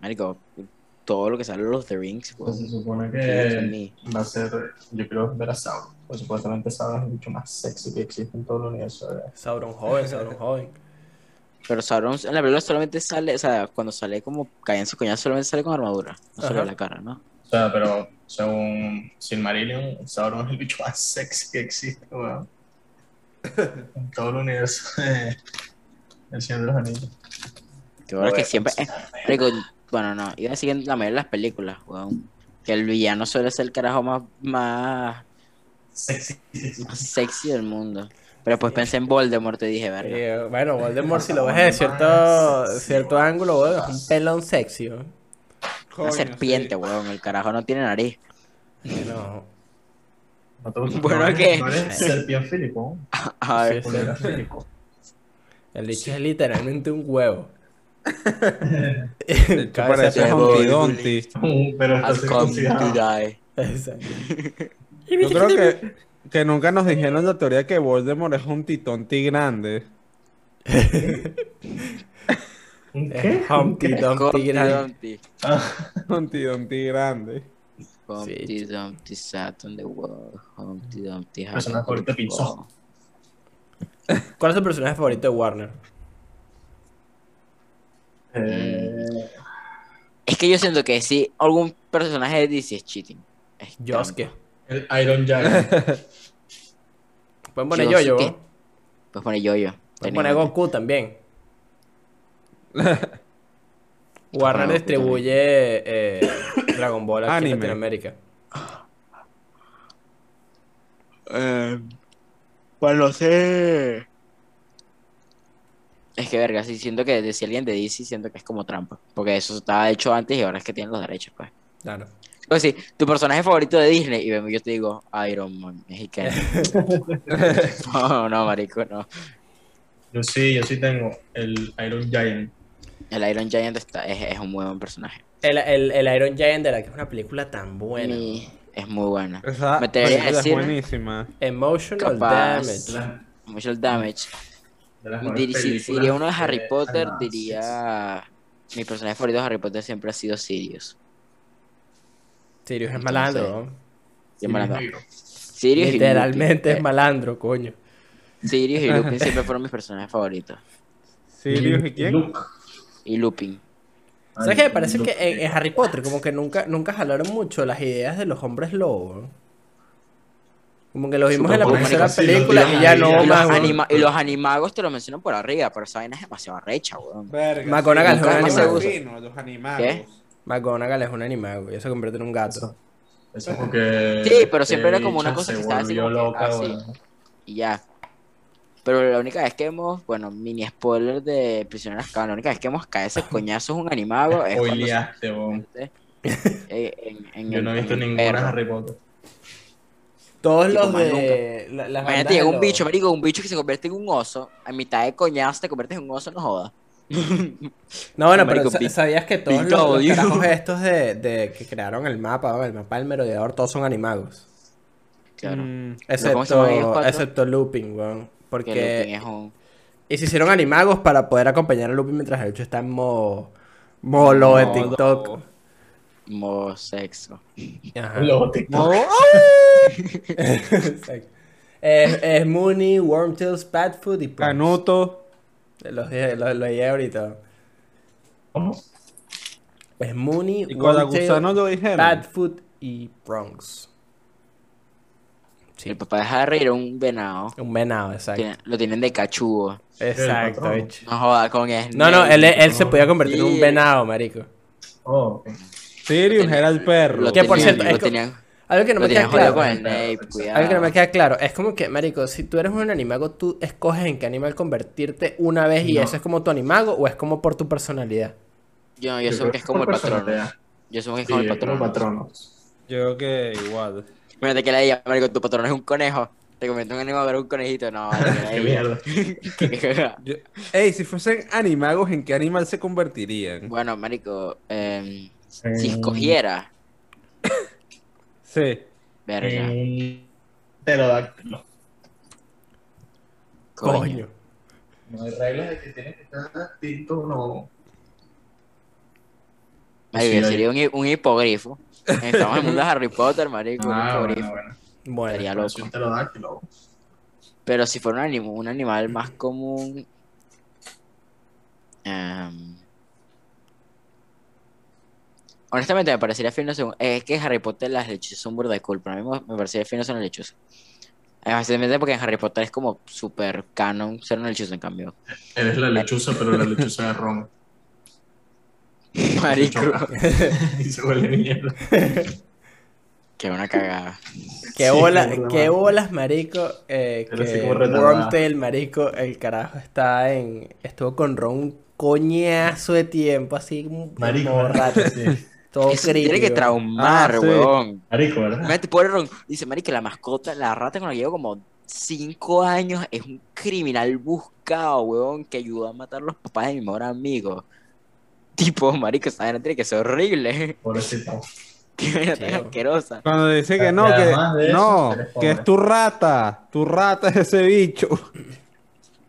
Marico, todo lo que sale de los The Rings, Pues weón. se supone Sí, que sí. va a ser, yo quiero ver a Sauron. Pues supuestamente Sauron es el bicho más sexy que existe en todo el universo. ¿verdad? Sauron joven, Sauron joven. Pero Sauron en la película solamente sale, o sea, cuando sale como cae en su coñazo, solamente sale con armadura. No sale Ajá. la cara, ¿no? O sea, pero según Silmarillion, Sauron es el bicho más sexy que existe, weón. En todo el universo de El Señor de los Anillos. Que ahora que Bueno, siempre. sí. eh, marico, bueno, no, iba a decir en la mayoría de las películas, weón. Que el villano suele ser el carajo más, más, Sexy. más sexy del mundo. Pero después pensé en Voldemort y dije, verga. Eh, bueno, Voldemort, si lo ves de cierto, cierto ángulo, bueno, es un pelón sexy, ¿no? Coño, Una serpiente, sí. weón. El carajo no tiene nariz. No. ¿No te gusta? Bueno, ¿No eres- ¿qué? ¿No eres Serpión Filipo? A ver. El bicho es literalmente un huevo. Parece Dumpty. Pero está has come to circuncidado. die. Exacto. Yo creo que, que nunca nos dijeron la teoría que Voldemort es un titonti grande. ¿Un Es ¿Qué? Humpty Dumpty Humpty grande. Dumpty. Ah, Un titonti grande. Humpty Dumpty sat on the wall. Humpty Dumpty Personaje favorito de good Pinzón. fall. ¿Cuál es tu personaje favorito de Warner? eh, Es que yo siento que si algún personaje de DC es cheating. Es Yosuke. el Iron Giant. Pueden poner. Yo-Yo. ¿no? Puedes poner yo-yo. Pueden poner. Goku también. Warner Goku distribuye eh, Dragon Ball aquí en Anime. Latinoamérica. Eh, pues no sé. Es que verga, sí siento que si alguien de DC siento que es como trampa. Porque eso estaba hecho antes y ahora es que tienen los derechos, pues. Claro. Pues sí, tu personaje favorito de Disney, y yo te digo Iron Man, mexicano. no, no, marico, no. Yo sí, yo sí tengo el Iron Giant. El Iron Giant está, es, es un muy buen personaje. El, el, el Iron Giant de la que es una película tan buena. Y es muy buena. Esa Me película es decir- buenísima. Emotional Capaz. Damage. La- Mucho damage. dir- si, diría uno de Harry de Potter, diría. Mi personaje favorito de Harry Potter siempre ha sido Sirius. Sirius es malandro, ¿no? Siempre malandro. Sirius y Literalmente es malandro, coño. Eh, Sirius y Lupin siempre fueron mis personajes favoritos. ¿Sirius y quién? Luke. Y Lupin. ¿Sabes qué? Me parece que en, en Harry Potter como que nunca, nunca jalaron mucho las ideas de los hombres lobos. Como que los vimos en la sí, película los y ya no y, los más. weón. anima- y los animagos te lo mencionan por arriba, pero esa vaina es demasiado recha, weón. Verga, McGonagall sí, es un los animago. los. ¿Qué? McGonagall es un animago y eso se convierte en un gato. Eso, eso es porque. Sí, pero siempre era como una cosa que estaba así volvió como que, loca, ah, sí. weón. Y ya. Pero la única vez que hemos, bueno, mini spoiler de Prisioneros Azkaban, la única vez que hemos caído ese coñazo es un animago. Es cuando se en, en Yo no he visto ninguna perro. Harry Potter. Todos Tipo, los de... la- las Imagínate, llega un los- bicho, marico, un bicho que se convierte en un oso. A mitad de coñazo te conviertes en un oso, no jodas. No, bueno, pero Marico, ¿sabías que todos los, los carajos estos de, de que crearon el mapa, ¿no? el mapa del merodeador, todos son animagos? Claro. Mm, ¿Cómo se llaman ellos Excepto, excepto Lupin, weón. Porque. Y se hicieron animagos para poder acompañar a Lupin mientras el bicho está en modo... Modo de Modo- TikTok. Modo sexo. Ajá. Luego TikTok. Exacto. Es, es Mooney, Wormtails, Padfoot y Prongs. Canuto. Los dije, lo, lo dije ahorita. ¿Cómo? Es Mooney, Wormtail, lo dijeron. Padfoot y Prongs. Sí, El papá de Harry era un venado. un venado, exacto. Tiene- lo tienen de cachugo. Exacto. No joda con él. No, no, él, él se podía convertir en un venado, marico. Oh, ok. Sirius era el perro. Lo Que por cierto, es tenían, Algo que no lo me queda claro. con cuidado. Algo que no me queda claro. Es como que, marico, si tú eres un animago, tú escoges en qué animal convertirte una vez y No. eso es como tu animago o es como por tu personalidad. Yo, yo Yo creo que es como el personalidad. Yo sé que es Sí, como el patrono. Yo creo que igual. Fíjate que le diga, marico, tu patrón es un conejo. Te convierte en un animal, pero un conejito. No, Qué mierda. Yo- Ey, si fuesen animagos, ¿en qué animal se convertirían? Bueno, marico, em, si escogiera, Sí. verga, En un pterodáctilo. coño. No hay reglas de que tiene que estar distinto, no. Marico, Sí, yo hay- sería un, hi- un hipogrifo. Estamos en el mundo de Harry Potter, marico, un Ah, bueno, bueno. Bueno, Sería Pero loco. Pero si fuera un, anim- un animal más común. em, honestamente me parecería fino según. Es que en Harry Potter las lechuzas son burda de cool. Pero a mí me, parecería fino ser una lechuza. Especialmente porque en Harry Potter es como super canon ser una lechuza en cambio. Eres la lechuza, pero la lechuza de ron. Marico, y se huele mierda. que una cagada. qué, Sí, bola- qué qué bolas, marico, eh, Pero que como. Wormtail, marico, el carajo está en... Estuvo con Ron un coñazo de tiempo, así como Marico, borracho, sí. todo Eso tiene que traumar, Ah, sí. weón. Marico, ¿verdad? Pobre Ron. Dice, marico, la mascota, la rata con la que llevo como 5 años es un criminal buscado, weón, que ayudó a matar a los papás de mi mejor amigo. Tipo, marico, esa vaina tiene que ser horrible. Pobrecito. Qué Sí, asquerosa. Cuando dice que no, que no, que es tu rata. Tu rata es ese bicho.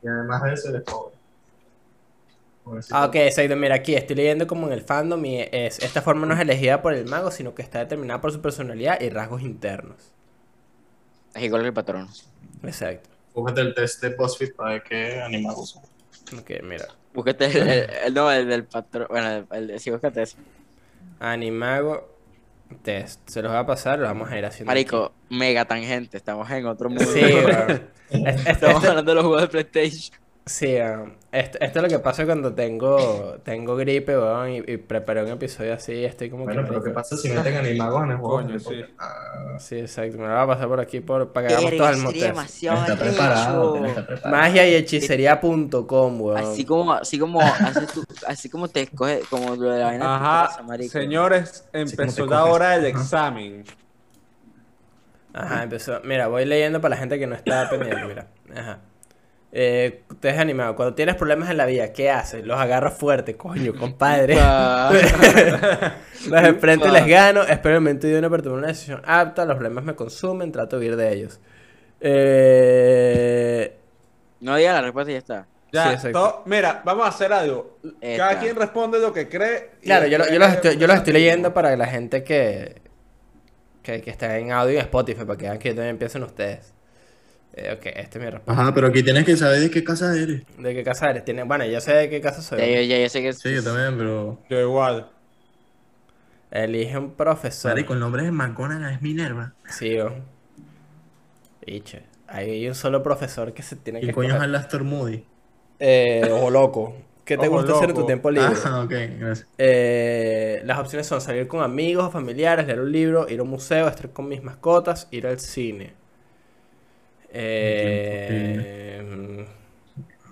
Y además de eso, eres pobre. Pobrecito. Ah, ok, exacto. Mira, aquí estoy leyendo como en el fandom y es, esta forma no es elegida por el mago, sino que está determinada por su personalidad y rasgos internos. Es igual que el patrón. Exacto. Búscate el test de BuzzFeed para ver qué animales son. Ok, mira. Búscate el, el, el- no, el del patrón. Bueno, el, sí, búscate ese. Animago test. Se los va a pasar, lo vamos a ir haciendo. Marico, mega tangente. Estamos en otro mundo. Sí, Estamos hablando de los juegos de PlayStation. Sí, weón. esto, esto es lo que pasa cuando tengo, tengo gripe, weón, y, y preparé un episodio así. Estoy como Bueno, que. pero ¿qué pasa si meten animagos en el juego? Coño, sí. Ah, Sí, exacto. Me lo va a pasar por aquí por, para que hagamos todo el demasiado está preparado, está preparado. Magia y hechicería.com, weón. Así como, así como, así, tú- así como te escoge, como lo de la vaina Ajá, señores, empezó la hora del examen. Ajá, empezó. Mira, voy leyendo para la gente que no está pendiente, mira. Ajá. Eh, ustedes animado. Cuando tienes problemas en la vida, ¿qué haces? Los agarro fuerte, coño, compadre. Pa- Los enfrento y les gano. Espero el momento idóneo para tomar una decisión apta. Los problemas me consumen, trato de huir de ellos. Eh... No diga la respuesta y ya está. Ya, Sí, mira, vamos a hacer algo. Cada Esta. quien responde lo que cree. Claro, yo, lo- yo los estoy, yo los estoy leyendo para la gente que, que, que está en audio y en Spotify, para que vean que yo también pienso en ustedes. Eh, ok, esta es mi respuesta. Ajá, pero aquí tienes que saber de qué casa eres. ¿De qué casa eres? Tiene... Bueno, yo sé de qué casa soy. Ya, yo, ya, yo sé que Sí, yo también, pero. Yo igual. Elige un profesor. Marico, el nombre de McGonagall es Minerva. Sí, o. Biche. Hay un solo profesor que se tiene que ¿Quién coño es. Alastor Moody? Eh, ojo loco. ¿Qué te Ojo gusta hacer en tu tiempo libre? Ah, ok, gracias. Eh, las opciones son salir con amigos o familiares, leer un libro, ir a un museo, estar con mis mascotas, ir al cine. Eh,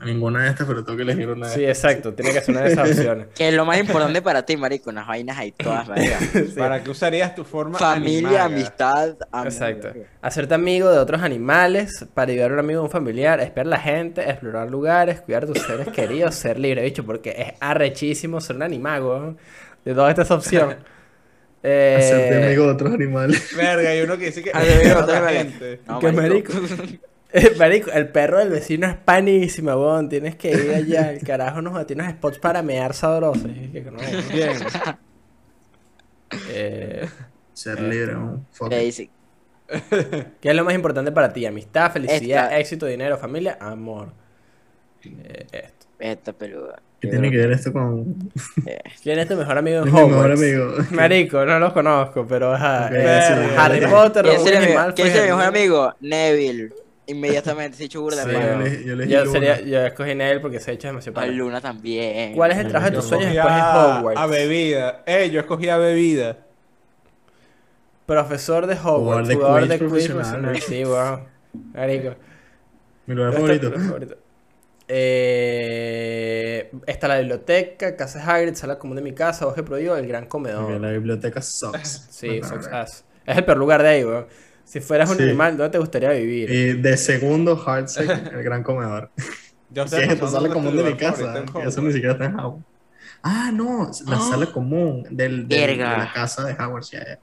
Ninguna de estas, pero tengo que elegir una de sí, exacto, tiene que ser una de esas opciones. que es lo más importante para ti, marico, unas vainas ahí todas. Sí. ¿Para qué usarías tu forma Familia, animaga? amistad, amor. Exacto. Hacerte amigo de otros animales para ayudar a un amigo o un familiar, espiar a la gente, explorar lugares, cuidar a tus seres queridos, ser libre, bicho, porque es arrechísimo ser un animago. De todas estas opciones. Eh, Hacerte amigo de otros animales. Verga, hay uno que dice que Ah, de otra gente. No, ¿Qué marico? Eh, marico, el perro del vecino es panísima, weón. Tienes que ir allá. El carajo nos tiene unos spots para mear sabrosos. Que no. Bien. Eh, Ser libre, ¿Qué es lo más importante para ti? Amistad, felicidad, Esta. éxito, dinero, familia, amor. Eh, esto. Esta peluda. ¿Qué tiene que ver esto con ¿Quién es tu mejor amigo en Es mi mejor amigo. Marico, no los conozco, pero ajá, eh, sí, Harry sí. Potter, ¿Quién y mi, mejor amigo? Neville. Inmediatamente, se echó burda Sí, de yo yo sería, yo escogí Nail porque se ha hecho demasiado A pana. Luna también. ¿Cuál es el trabajo de tus sueños después de a, Hogwarts? a bebida. Eh, yo escogí a bebida. Profesor de Hogwarts, de jugador de quiz profesional. Sí, wow. Marico. Mi lugar favorito. Eh, está la biblioteca, casa de Hagrid, sala común de mi casa, bosque prohibido, el gran comedor. La biblioteca sucks. Sí, No, sucks ass. Es el peor lugar de ahí, weón. Si fueras un Sí. animal, ¿dónde te gustaría vivir? Y de segundo, Heartsick, el gran comedor. Yo Sí, esta sala común de mi casa. Eso ni siquiera está en Howard. Ah, no, la sala común del, del- de la casa de Howard. Ya, ya.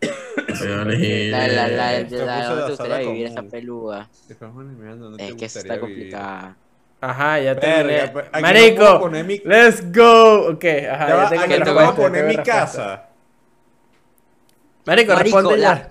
Yo elegí. La, la, la, eh, de la, Te puse ¿dónde la te gustaría sala vivir esta común. peluda? Es Es que eso está complicada. Ajá, ya Verga, terminé. pues, aquí no Marico, puedo poner mi- let's go. Ok, ajá, Ya ya, tengo aquí a respuesta, poner mi respuesta. casa. Marico, Marico, responde la- ya.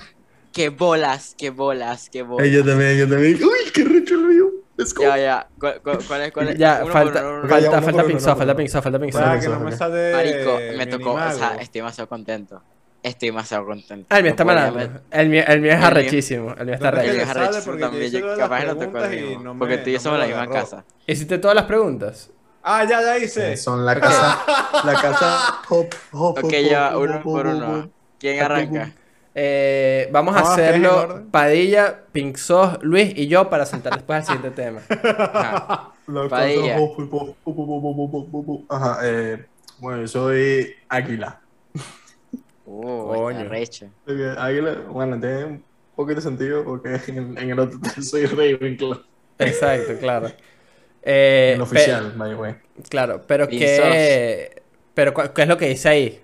Qué bolas, qué bolas, qué bolas. yo también, yo también. Uy, qué recho el mío. Let's go. Ya, ya. ¿Cuál, es? Cuál es? Ya, Uno falta, uno, uno falta, falta falta Sauce, falta no sale. Marico, me tocó, o sea, estoy demasiado contento. Estoy demasiado contento. El mío está malando. El mío, el mío es arrechísimo. El mío está arrechísimo. El mío es arrechísimo también. Yo capaz no te conmigo. Porque tú y yo somos la misma casa. ¿Hiciste todas las preguntas? Ah, ya, ya hice. Eh, son la casa. la casa. Hop, hop, ok, ya, uno por uno. ¿Quién arranca? Eh, vamos a hacerlo Padilla, Pink Sos, Luis y yo para saltar después al siguiente tema. Ajá. Padilla. Ajá, eh, bueno, yo soy Águila. Uh, Coño. Águila, bueno, tiene un poquito de sentido porque en, en el otro soy Ravenclaw. Exacto, claro. Eh, el oficial, by the way. claro, pero ¿qué, pero ¿qué es lo que dice ahí?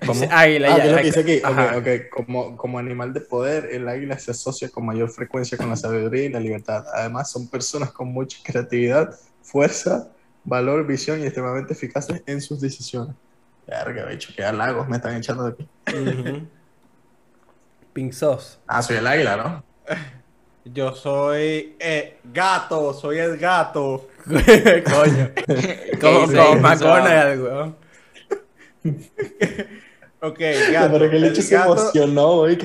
¿Cómo? Dice águila, Ah, ya. ¿qué es lo que dice aquí? Ajá. Ok, ok. Como, como animal de poder, el águila se asocia con mayor frecuencia con la sabiduría y la libertad. Además, son personas con mucha creatividad, fuerza, valor, visión y extremadamente eficaces en sus decisiones. Verga, bicho, qué halagos me están echando de aquí. Ujú. Pink Sauce. Ah, soy el águila, ¿no? Yo soy eh, gato, soy el gato. Coño. Como, como Pink McGonagall, weón. Ok, gato. Pero que el El hecho se gato, emocionó, güey.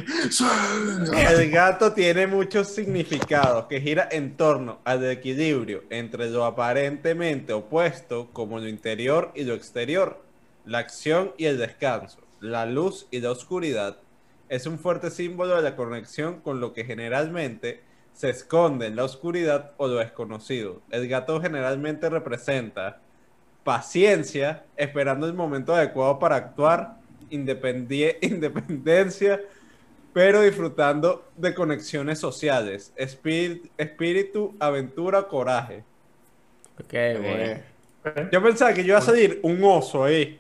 el gato tiene muchos significados que gira en torno al equilibrio entre lo aparentemente opuesto como lo interior y lo exterior, la acción y el descanso, la luz y la oscuridad. Es un fuerte símbolo de la conexión con lo que generalmente se esconde en la oscuridad o lo desconocido. El gato generalmente representa paciencia, esperando el momento adecuado para actuar, independie- independencia, pero disfrutando de conexiones sociales, espíritu, espíritu, aventura, coraje. Ok, güey. Yo pensaba que yo iba a salir un oso ahí.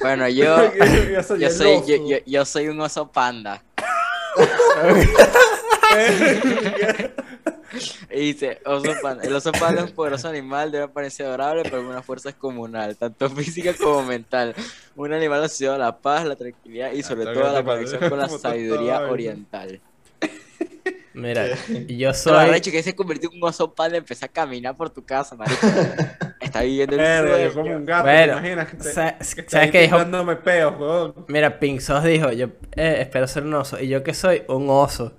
Bueno, yo, yo, soy, yo, yo, yo soy un oso panda. Y dice, oso panda. El oso panda es un poderoso animal de una apariencia adorable, pero con una fuerza descomunal, tanto física como mental. Un animal asociado a la paz, la tranquilidad y sobre Ah, todo a la conexión con la sabiduría oriental. Mira, y yo soy. arrecho que se convirtió en un oso panda y empecé a caminar por tu casa, marico. Está viviendo el Verga, yo como un gato, Bueno, ¿te imaginas? Que te- que ¿sabes qué dijo? weón. Mira, Pink Sauce dijo, yo eh, espero ser un oso. Y yo que soy un oso.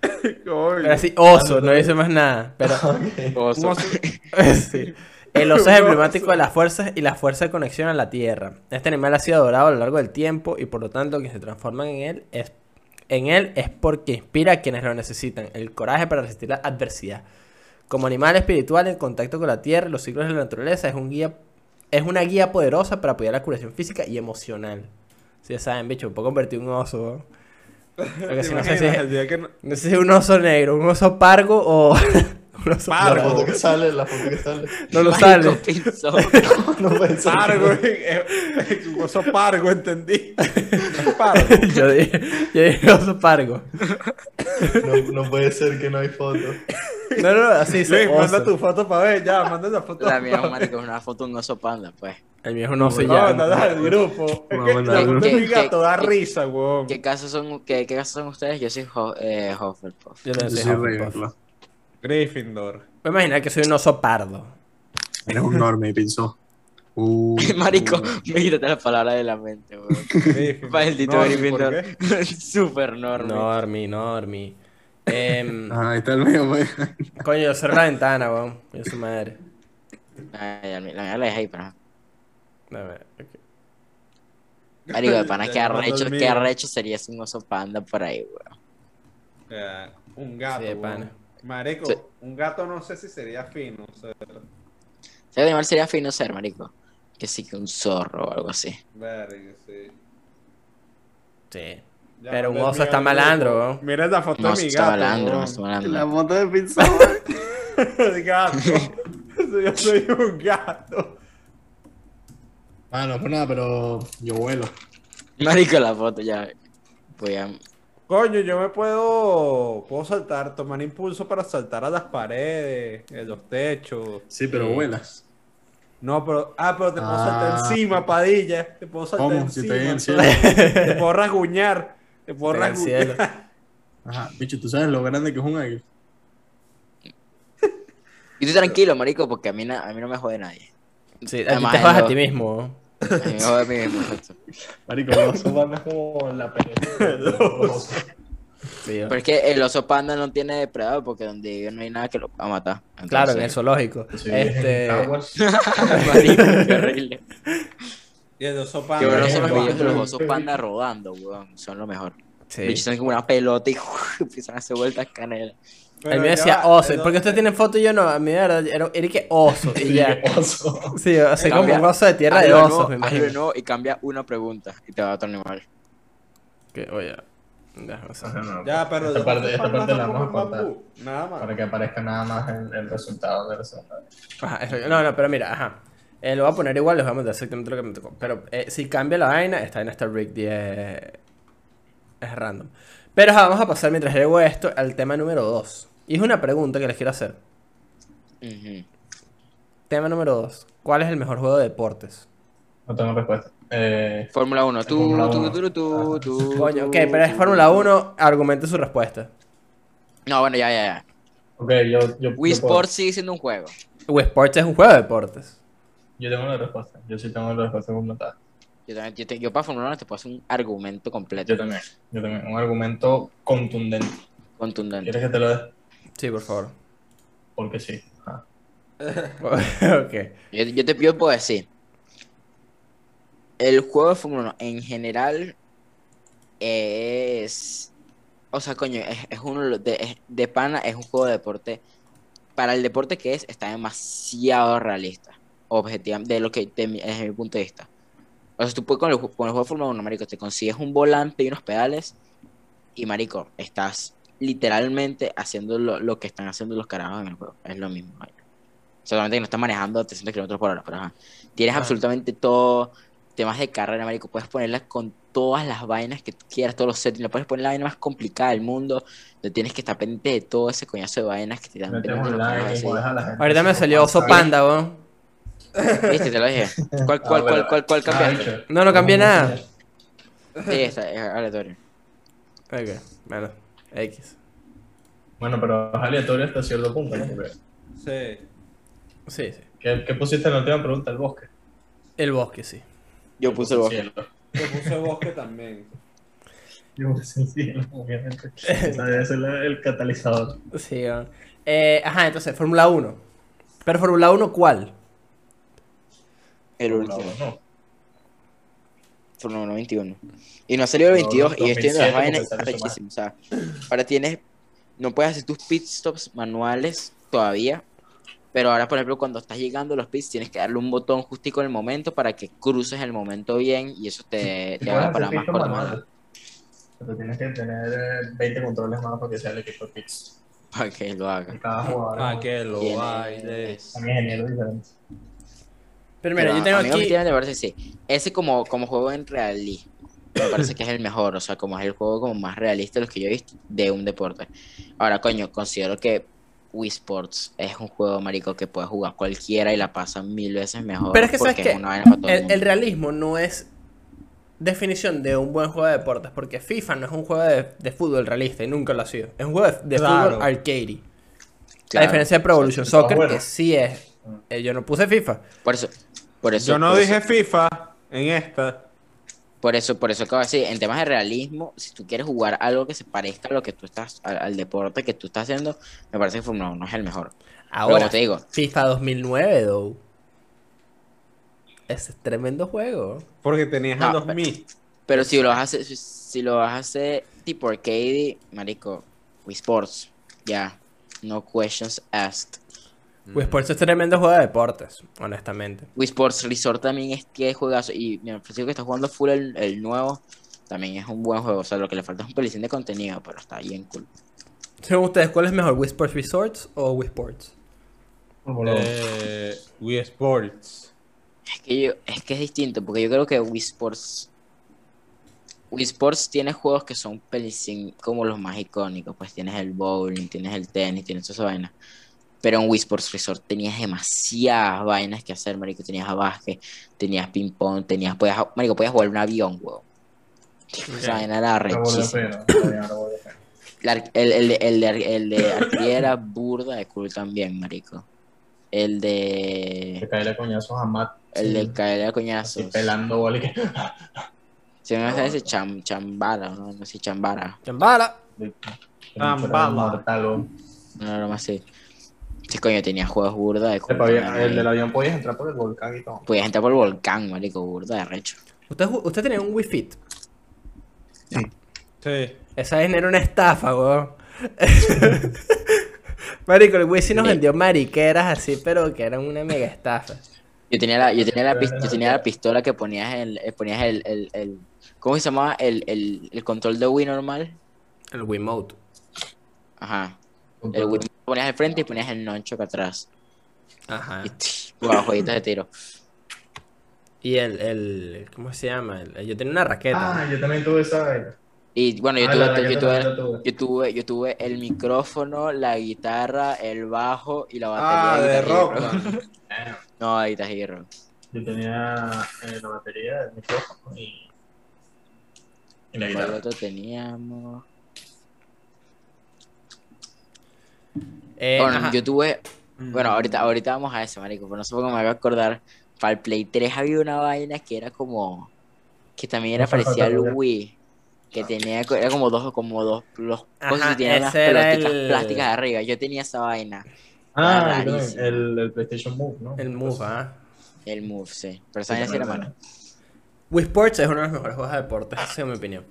Pero así, oso, no dice más nada. Pero Oso. Un oso. sí. El oso es emblemático de las fuerzas y la fuerza de conexión a la tierra. Este animal ha sido adorado a lo largo del tiempo y por lo tanto quienes se transforman en él es en él es porque inspira a quienes lo necesitan, el coraje para resistir la adversidad. Como animal espiritual en contacto con la tierra y los ciclos de la naturaleza, es un guía es una guía poderosa para apoyar la curación física y emocional. Si ya saben, bicho, puedo convertir un oso. ¿no? Porque ¿Te si no sé si es, no sé si es un oso negro, un oso pargo o un oso Pargo. La foto que sale, la foto que sale. No lo sale. pinzó. No puede ser. Pargo, un oso pargo, entendí. Pargo. yo dije, yo dije oso pargo. No, no puede ser que no hay foto. No, no, así se Luis, manda tu foto para ver, ya, manda la foto. La mía, marico, es una foto de un oso panda, pues. El mío es un oso y No, no, no, el grupo. Es que a la dar- foto de mi ¿Qué- gato da risa, weón. ¿Qué casos son, qué, qué casos son ustedes? Yo soy Ho- eh, Hufflepuff. Yo soy Hufflepuff. Gryffindor. Voy a imaginar que soy un oso pardo. Eres un normie, pinzó. Uh, Marico, uh. me quítate las palabras de la mente, weón. Maldito Gryffindor. Súper enorme. Normi, Normi. Em, Ajá, ahí está el mío, pues. coño, yo cerré la ventana, weón. Yo su madre. Ay, la mía la dejé ahí, pero. Dame, ok. Marico, de pana, qué arrecho, qué arrecho sería un oso panda por ahí, weón. Eh, un gato. Sí, de weón. Marico, Sí. un gato no sé si sería fino. sea, Ese animal sería fino ser, marico. Que sí, que un zorro o algo así. verga, sí. Sí. Ya Pero un oso está al malandro, weón. Mira esa foto No, de mi está gato. malandro, weón. no está malandro. La moto de pinzó. El gato. Yo soy un gato. Mano, pues nada, pero yo vuelo. Marico, la foto ya. Voy a. Coño, yo me puedo. Puedo saltar, tomar impulso para saltar a las paredes, en los techos. Sí, pero vuelas. No, pero. Ah, pero te puedo Ah. saltar encima, padilla. Te puedo saltar ¿Cómo? Si encima. estoy en el cielo. Te puedo rasguñar. Te puedo cielo. rasguñar. Ajá, bicho, tú sabes lo grande que es un águila. Y tú tranquilo, marico, porque a mí, na- a mí no me jode nadie. Sí, a ti Además, te jodas a ti mismo. A me jode a exacto. Marico, los osos van es como la pelea. Sí, weón. Pero es que el oso panda no tiene depredador porque donde vive no hay nada que lo pueda matar. Claro, en el Entonces- zoológico. Sí, Este. Marico, qué horrible. Y el oso Qué panda. bueno son los Panda. videos de los osos panda rodando, weón. Son lo mejor. Sí. Bichos son como una pelota y empiezan a hacer vueltas canela. Pero El mío ya decía va, oso. el ¿Por qué usted tiene foto y yo no? A mí de verdad era, era que oso. Y ya. Oso. Sí, o sea, como Cambia. un oso de tierra de osos, me imagino. nuevo y cambia una pregunta y te va a otro animal. Que, oye, no, Ya, pero. esta parte, esta parte la vamos a cortar Nada más. para que aparezca nada más el, el resultado de la segunda. Ajá, no, no, pero mira, ajá. Eh, lo voy a poner igual, les voy a mandar exactamente lo que me tocó. Pero eh, si cambia la vaina, esta vaina está rigged y es, es random. Pero ajá, vamos a pasar mientras leo esto al tema número 2. Y es una pregunta que les quiero hacer. Tema número 2. ¿Cuál es el mejor juego de deportes? No tengo respuesta. Eh, Fórmula 1, tú, Fórmula tú, uno. tú, tú, tú, Coño, ok, pero es Fórmula 1, argumente su respuesta. No, bueno, ya, ya, ya. ok, yo, yo, yo, Wii puedo- Sports sigue siendo un juego. Wii Sports es un juego de deportes. yo tengo la respuesta. Yo sí tengo la respuesta completada. Yo, también, yo, te- yo para Fórmula 1 te puedo hacer un argumento completo, Yo también. Yo también. Un argumento contundente. contundente. ¿Quieres que te lo dé? Sí, por favor. Porque sí. Ajá. ok. Yo, yo te yo puedo decir. El juego de Fórmula 1 en general es. O sea, coño, es, es uno de, de, es- de pana, es un juego de deporte. Para el deporte que es, está demasiado realista. Objetivamente, de lo que, de mi- desde mi punto de vista. O sea, tú puedes con el, con el juego de Fórmula 1, marico, te consigues un volante y unos pedales. Y marico, estás literalmente haciendo lo, lo que están haciendo los carajos en el juego. Es lo mismo. Solamente que no estás manejando a 300 kilómetros por hora, pero ajá. Tienes Ah. absolutamente todo. Temas de carrera, marico. Puedes ponerla con todas las vainas que tú quieras, todos los settings. Le puedes poner la vaina más complicada del mundo. No tienes que estar pendiente de todo ese coñazo de vainas que te dan. Ahorita me salió oso panda, weón. Viste, te lo dije. ¿Cuál, Ah, cuál, bueno. cuál, cuál, cuál Ah, cambiaste? No, no cambié nada. Sí, esta es aleatorio. Ok, bueno, X. Bueno, pero es aleatorio hasta cierto punto, ¿no? Porque- Sí. Sí, sí. ¿Qué, ¿Qué pusiste en la última pregunta? El bosque. El bosque, sí. Yo puse el bosque. Yo puse bosque también. Yo puse el cielo, obviamente. Debe ser el, el catalizador. Sí. Eh, ajá, entonces, Fórmula 1. Pero Fórmula 1, ¿cuál? El último. no. Fórmula 1 21. Y no ha salido el No, 22 y estoy viendo las 2007 vainas arrechísimo. O sea, ahora tienes. No puedes hacer tus pit stops manuales todavía. Pero ahora, por ejemplo, cuando estás llegando a los pits, tienes que darle un botón justico en el momento para que cruces el momento bien y eso te, te haga hacer parar más corto. manual, Pero tienes que tener eh, 20 controles más para que sea el equipo de pits. Para que lo haga. Es que lo baile. un ingeniero diferente. Pero mira, Pero yo tengo a mí aquí. me parece que sí. Ese como, como juego en realismo. Me parece que es el mejor, o sea, como es el juego como más realista de los que yo he visto de un deporte. Ahora, coño, considero que Wii Sports es un juego, marico, que puede jugar cualquiera y la pasa mil veces mejor. Pero es que, ¿sabes para todo el El, mundo. el realismo no es definición de un buen juego de deportes, porque FIFA no es un juego de, de fútbol realista y nunca lo ha sido. Es un juego de, de Claro. fútbol arcade. A Claro. diferencia de Pro Evolution Soccer, bueno. que sí es. Eh, yo no puse FIFA. Por eso, por eso. Yo no dije eso- FIFA en esta. Por eso, por eso acabo de decir, en temas de realismo, si tú quieres jugar algo que se parezca a lo que tú estás, al, al deporte que tú estás haciendo, me parece que Fórmula 1 es el mejor. Ahora, como te digo, FIFA 2009, though. Ese es tremendo juego. Porque tenías No, a 2000. pero si lo vas a hacer, si, si lo vas a hacer tipo arcade, marico, Wii Sports, ya, no questions asked. Wii Sports es tremendo juego de deportes, honestamente. Wii Sports Resort también es que juegazo. Y me ofreció que está jugando full el, el nuevo. También es un buen juego. O sea, lo que le falta es un pelicín de contenido, pero está bien cool. Según ustedes, ¿cuál es mejor, Wii Sports Resorts o Wii Sports? Eh, Wii Sports. Es que yo, es que es distinto, porque yo creo que Wii Sports. Wii Sports tiene juegos que son pelicín como los más icónicos. Pues tienes el bowling, tienes el tenis, tienes toda esa vaina. Pero en Wii Sports Resort tenías demasiadas vainas que hacer, marico. Tenías básquet, tenías ping pong, tenías, podías, marico, podías volar un avión, weón. Esa vaina era rechísima. la el, el, de- el, de, el de artillería era burda de cool también, marico. El Que de... caerle coñazos a Matt. El de sí, caer a así coñazos. pelando bola y que. Se me hace ese cham, chambara, ¿no? No sé, chambara. Mortal, ¿no? No, no más así. Sí, coño, tenía juegos burda de cool. Epa, bien, también, El del avión podías entrar por el volcán y todo. Podías entrar por el volcán, marico, burda de recho. ¿Usted, usted tenía un Wii Fit. Sí. Esa vaina era una estafa, weón. Marico, el Wii sí nos Sí. vendió mariqueras así, pero que eran una mega estafa. Yo tenía la, yo tenía la, yo tenía la pistola que ponías el, eh, ponías el, el, el- ¿cómo se llamaba? El, el, el control de Wii normal. El Wiimote. Ajá. El Wii ponías al frente y ponías el nonchok atrás. Ajá. Y tch, jugaba jueguitos de tiro. Y el, el, ¿cómo se llama? El- yo tenía una raqueta. Ah, yo también tuve esa vaina. Y bueno, yo Ah, tuve, la yo tuve, yo tuve, yo tuve el micrófono, la guitarra, el bajo y la Ah, batería de Hero. Rockman. Eh, No, de Guitar Hero. Yo tenía eh, la batería, el micrófono y. Y la ¿Cuál guitarra. otro teníamos? Eh, Bueno, ajá. yo tuve, bueno, ahorita, ahorita vamos a eso, marico, pero no sé por qué me voy a acordar. Para el Play 3 había una vaina que era como, que también era parecida al Wii, que tenía, era como dos, como dos, los Ajá, cosas el- plásticas arriba. Yo tenía esa vaina, Ah, el, el PlayStation Move, ¿no? El Move, ah. el Move, sí. Pero esa vaina sí era mala. Wii Sports es uno de los mejores juegos de deportes, esa es mi opinión.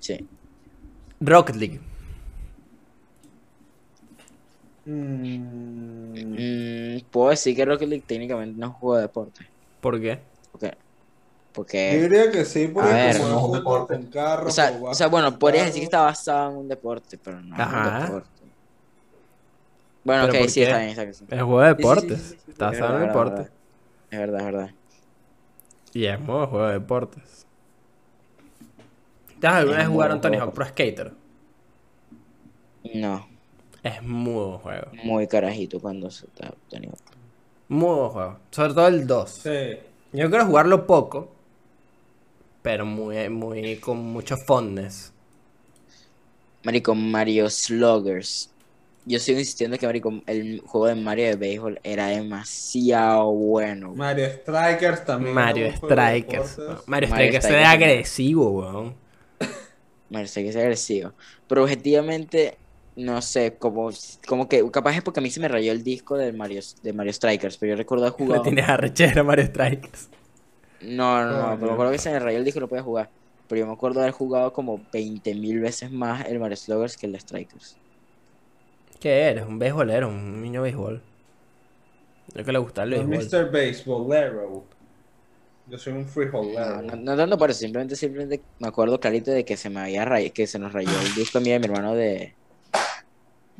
Sí. Rocket League. Mm, Mm, puedo decir que Rocket League técnicamente no es un juego de deporte. ¿Por qué? Porque, Yo diría que sí, porque A ver, como no es un deporte. con carros, o sea, o o sea, bueno, podrías decir que está basado en un deporte, pero no es un deporte. Bueno, ¿Pero ok, sí, está bien, está bien. Es juego de Sí, sí, sí, deportes. sí, sí, sí, Está es basado en verdad, deportes. Es verdad, es verdad. Y es modo juego de deportes. ¿Ustedes alguna Es vez jugaron Tony. Hawk Pro Skater? No, Es muy buen juego. muy carajito cuando se está tenido. Muy buen juego. Sobre todo el 2. Sí. Yo quiero jugarlo poco. Pero muy, muy con mucho fondness. Marico, Mario Sluggers. Yo sigo insistiendo que Marico, el juego de Mario de béisbol era demasiado bueno. Mario Strikers también. Mario era de Strikers. Mario Mario Strikers es Strikers. agresivo, weón. Mario Strikers es agresivo. Pero objetivamente, no sé, como, como que capaz es porque a mí se me rayó el disco de Mario, de Mario Strikers, pero yo recuerdo haber Le jugado. tienes arrechera Mario Strikers. No, no, no, Coño. pero me acuerdo que se me rayó el disco y no podía jugar. Pero yo me acuerdo haber jugado como 20.000 veces más el Mario Sluggers que el de Strikers. ¿Qué eres? Un beisbolero, un niño béisbol. Yo que le gusta el No, béisbol. Mr. Baseballero. Yo soy un No, freeholder. no, no tanto por eso, simplemente, simplemente me acuerdo clarito de que se me había ray- que se nos rayó el disco a mí y a mi hermano de,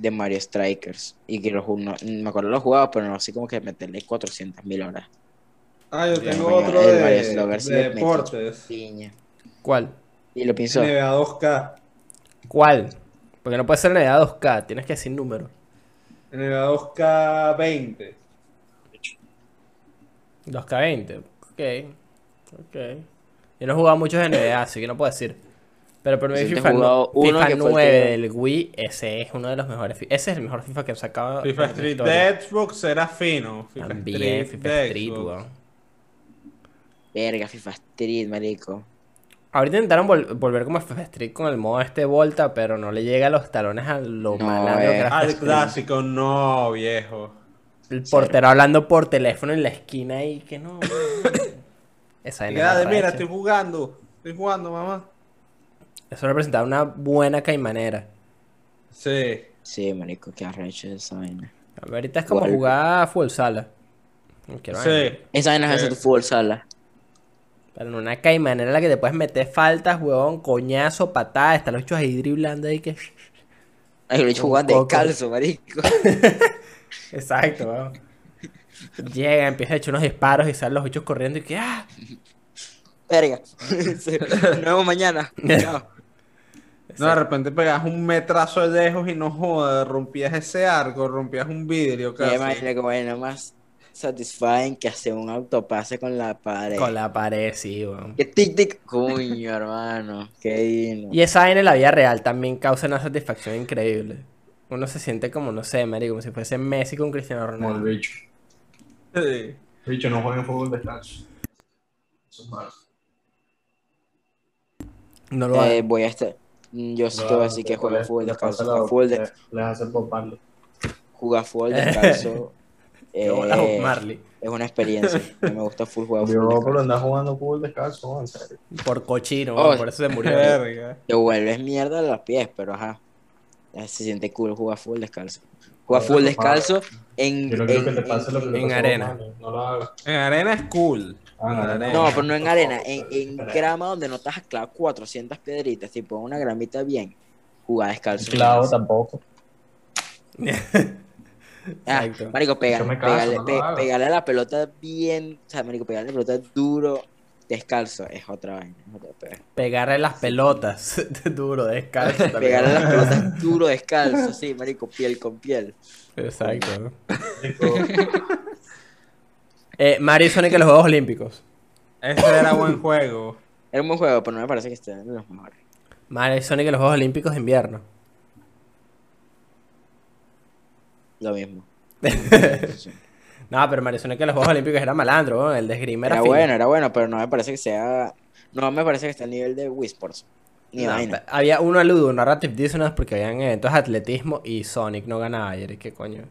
de Mario Strikers. Y que lo, no- me acuerdo lo jugaba, pero no así como que meterle 400.000 horas. Ah, yo tengo otro de, de deportes. Piña. ¿Cuál? Y lo pienso. NBA 2K. ¿Cuál? Porque no puede ser NBA 2K, tienes que decir número. En la 2K20. 2K20. Ok. Ok. Yo no he jugado muchos NBA, así que no puedo decir. Pero por mí FIFA, uno FIFA que fue el 9 que- del Wii, ese es uno de los mejores. Ese es el mejor FIFA que han sacado. FIFA la Street de Xbox era fino. FIFA También, Street FIFA Street, weón. Verga, FIFA Street, marico. Ahorita intentaron vol- volver como a FIFA Street con el modo este Volta, pero no le llega a los talones a lo No, malandro que eh. era Al FIFA Street. clásico, no, viejo. El portero hablando por teléfono en la esquina ahí, que no. Esa Mira, era mira, estoy jugando. Estoy jugando, mamá. Eso representaba una buena caimanera. Sí. Sí, marico, qué arrecho esa vaina. Ahorita es como Igual. jugar full sala. No quiero Sí. vaina. Esa vaina es Sí. hacer tu fútbol sala. Pero en una caimanera en la que te puedes meter faltas, huevón, coñazo, patada, están los hechos ahí driblando ahí que. Ay, lo he hecho Un jugando coco. descalzo, marico. Exacto, weón. Llega, empieza a echar unos disparos y salen los bichos corriendo y que ¡ah! Verga. Nos vemos mañana. Chao. No, de repente pegas un metrazo de lejos y no jodas, rompías ese arco, rompías un vidrio casi. imagino que vaina más satisfying que hacer un autopase con la pared. Con la pared, sí, weón. Que tic tic. Coño, hermano. Qué divino. Y esa vaina en la vida real también causa una satisfacción increíble. Uno se siente como, no sé, marico, como si fuese Messi con Cristiano Como el Ronaldo. bicho. Sí. El bicho no juega en fútbol descalzo. Eso es malo. No lo Eh, voy a estar. Mm, Yo sí te voy a decir que juega fútbol descalzo. Jugar fútbol, de- les hace poparlo. jugar fútbol descalzo. Eh, Marley. es una experiencia. Me gusta full jugar Yo fútbol por descalzo. andar jugando fútbol descalzo, en serio. Por cochino, Oh. por eso se murió. Te vuelves mierda a los pies, pero ajá. Se siente cool jugar fútbol descalzo. Jugar fútbol descalzo en. Yo arena. No. En arena es cool. Ah. No, pero no en arena, en, en grama donde no estás clavado 400 piedritas, tipo una gramita bien. Jugar descalzo. Clavo tampoco. Ah, Exacto. marico, pega, pégale, no pe- a la pelota bien, o sea, marico, pegarle a la pelota duro, descalzo, es otra vaina, es otra pega. Pegarle las pelotas duro, descalzo. también. Pegarle las pelotas duro, descalzo, sí, marico, piel con piel. Exacto. Eh, Mario y Sonic en los Juegos Olímpicos. Ese era buen juego. Era un buen juego, pero no me parece que esté de los mejores. Mario y Sonic en los Juegos Olímpicos de invierno. Lo mismo. No, pero Mario y Sonic en los Juegos Olímpicos era malandro, weón. El de esgrima era, Era fino. bueno, era bueno, pero no me parece que sea. No me parece que esté al nivel de Wii Sports. Ni No, vaina. había uno aludo, Narrative Dissonance, porque habían eventos de atletismo y Sonic no ganaba. Y era que coño.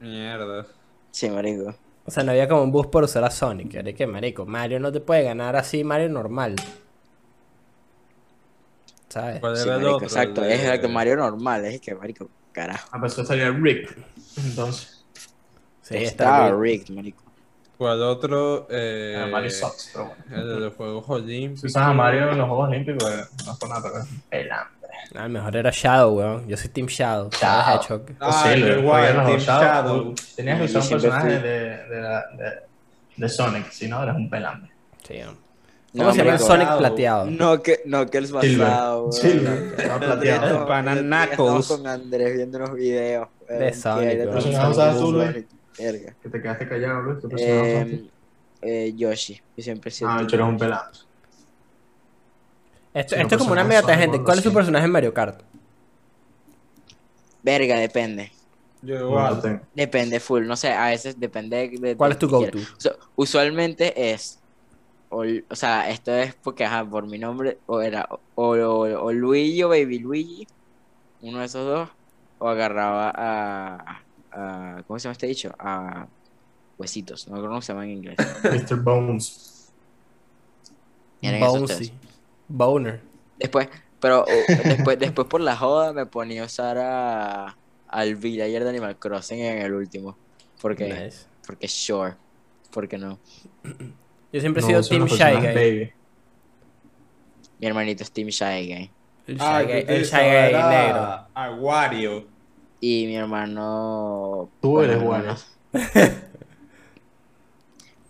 Mierda. Sí, marico. O sea, no había como un bus por usar a Sonic. Era que, marico, Mario no te puede ganar así, Mario normal. ¿Sabes? ¿Cuál Sí, el marico, otro? exacto. El de- Es exacto, Mario normal, es que, marico, carajo. Ah, pues eso estaría Rick. Entonces, Sí, está rigged, marico. ¿Cuál otro? Eh, era Mario Sox, pero bueno. El de los Juegos Olímpicos. Si usas a Mario en los Juegos Olímpicos, eh, no es por nada, pero es un pelambre. Ah, el mejor era Shadow, weón. Yo soy Team Shadow. Shadow. ¿sabes, Hedgehog? Ah, Sí, podías Team los Shadow. Shadow. Tenías que usar un personaje de, de, la- de, de Sonic, si no eres un pelambre. Sí, weón. No, ¿Cómo se llama el Sonic plateado? No, que, no, que el Silver. basado, weón. Silver, estaba plateado. El pana Estamos Knuckles. con Andrés viendo unos videos. De Sonic, era weón. todo ¿Qué Verga. Que te quedaste callado, Luis. ¿Qué personaje usaste? Eh, eh, Yoshi. Yo siempre he sido Ah, tú eres un pelambre. Esto, esto es como una personaje mega tangente. ¿Cuál es así. personaje en Mario Kart? Verga, depende. Yo igual. Depende full. No sé, a veces depende de. ¿Cuál es tu que go-to? usualmente es. O, o sea, esto es porque, ajá, por mi nombre. O era. O, o, o Luigi o Baby Luigi. Uno de esos dos. O agarraba a. a ¿Cómo se llama este dicho? A. Huesitos. No cómo se llama en inglés. Mr. Bones. Tres. Boner. Después, pero o, después, después por la joda me ponía a usar a. Al villager de Animal Crossing en el último. Porque. Nice. Porque sure. Porque no. Yo siempre he No, sido son Team Shy Guy. Baby. Mi hermanito es Team Shy Guy. El Shy Ah, Guy, que el Shy Guy negro. A Wario. Y mi hermano. Tú bueno, eres hermano-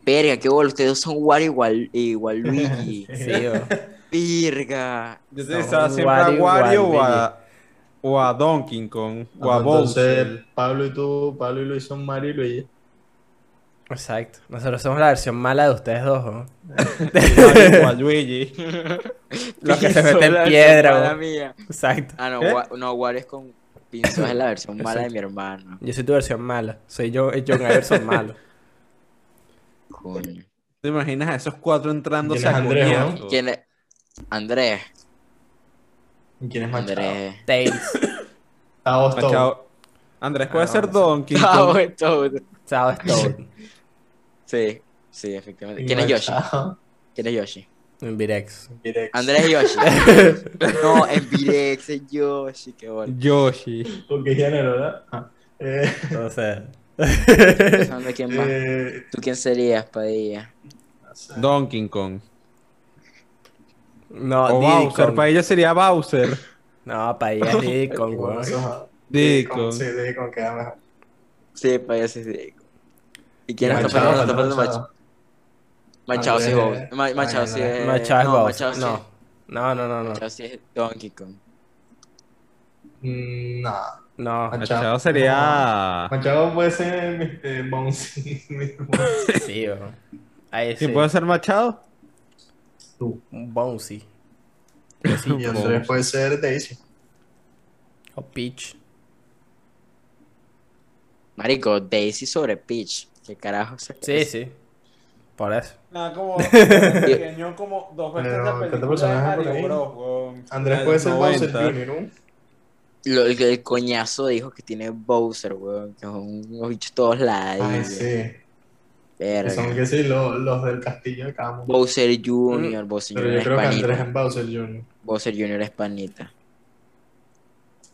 Verga, qué bolo, ustedes son Wario igual, igual Luigi. Sí. Verga. Yo Son utilizaba siempre Wario, a Wario o a, o a Donkey Kong o Ah, a entonces, Bowser. Pablo y tú, Pablo y Luis son Mario y Luigi. Exacto. Nosotros somos la versión mala de ustedes dos, ¿no? Mario Luigi. Los que se meten piedra, mía. Exacto. Ah, no. Wa- no, Wario es con pinzos es la versión mala de mi hermano. Yo soy tu versión mala. Soy yo, John Iverson malo. Coño. ¿Te imaginas a esos cuatro entrándose ¿Quién es a Andrés, no? ¿Quién es? Andrés. ¿Y quién es Machado? Andrés. Tails. Toad. Machado. Andrés puede Ah, ser. Donkey bueno, todo. Sao Stone. Sí, sí, efectivamente. ¿Quién es Yoshi? ¿Quién es Yoshi? En Virex. Virex. Andrés y Yoshi. no, en Virex es Yoshi, qué bueno. Yoshi. ¿Con qué género, verdad? Ah, eh, No sé. Quién más. eh, ¿Tú quién serías, Padilla? no sé. Donkey Kong. No, o Diddy Bowser. Kong. Para ella sería Bowser. No, para ella es Diddy Kong, weón. Diddy Kong. Sí, Diddy Kong queda mejor. Sí, Padilla sí es Diego. ¿Y quién está faltando? Está faltando Machado. Mach- Machado sí es Machado sí es. Machado es no, No. No, no, no, no. Machado sí es Donkey Kong. Mm, No. No. Machado sería. Machado puede ser. Mr. Bouncy. Sí, weón. Ahí sí. ¿Quién puede ser Machado? Tú. Bouncy. Y Andrés puede ser Daisy. O Peach. Marico, Daisy sobre Peach. ¿Qué carajo se Sí, sí. Por eso. Nada, como pequeño, como dos veces Pero, la ¿cuántos película de Mario? Bros. weón. Andrés puede de ser Bowser 90. Jr., ¿no? Lo, el, el coñazo dijo que tiene Bowser, weón. Que son unos bichos todos ladillos. Ay, sí. Que Verga. son que sí, los, los del castillo de Camus. Bowser Jr., Bowser Pero Jr. yo es creo que Andrés es Bowser Jr. Bowser Jr. es panita.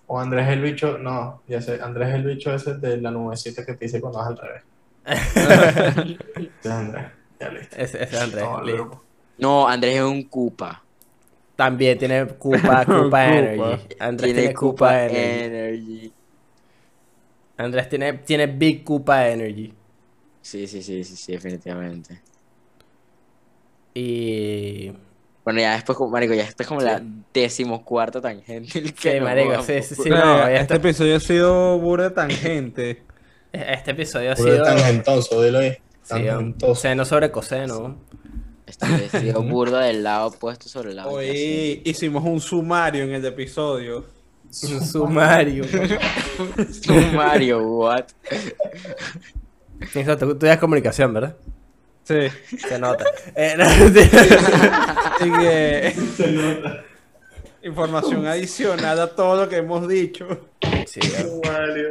O Andrés es el bicho, no, ya sé, Andrés es el bicho ese de la nubecita que te dice cuando vas al revés. Andrés, ya listo. Ese, ese es Andrés. Listo. No, Andrés es un Koopa. También tiene Koopa, Koopa Koopa. Energy. Andrés Tiene Koopa Energy. Energy. Andrés tiene, tiene Big Koopa Energy. Sí, sí, sí, sí, sí, definitivamente. Y. Bueno, ya después, marico, ya esta es como la decimocuarta tangente. el Sí, marico, vamos. sí, sí, sí. No, ya este está. episodio ha sido burda tangente. Este episodio ha sido. tangentoso, dilo ahí. Sí, seno sobre coseno. Este sido burda del lado opuesto sobre el lado. Hoy hicimos un sumario en el episodio. Un sumario. Sumario, what? Eso, tú, estudias comunicación, ¿verdad? Sí. Se nota. Eh, no, Y que- Información adicional a todo lo que hemos dicho. sí, ¿no? Mario,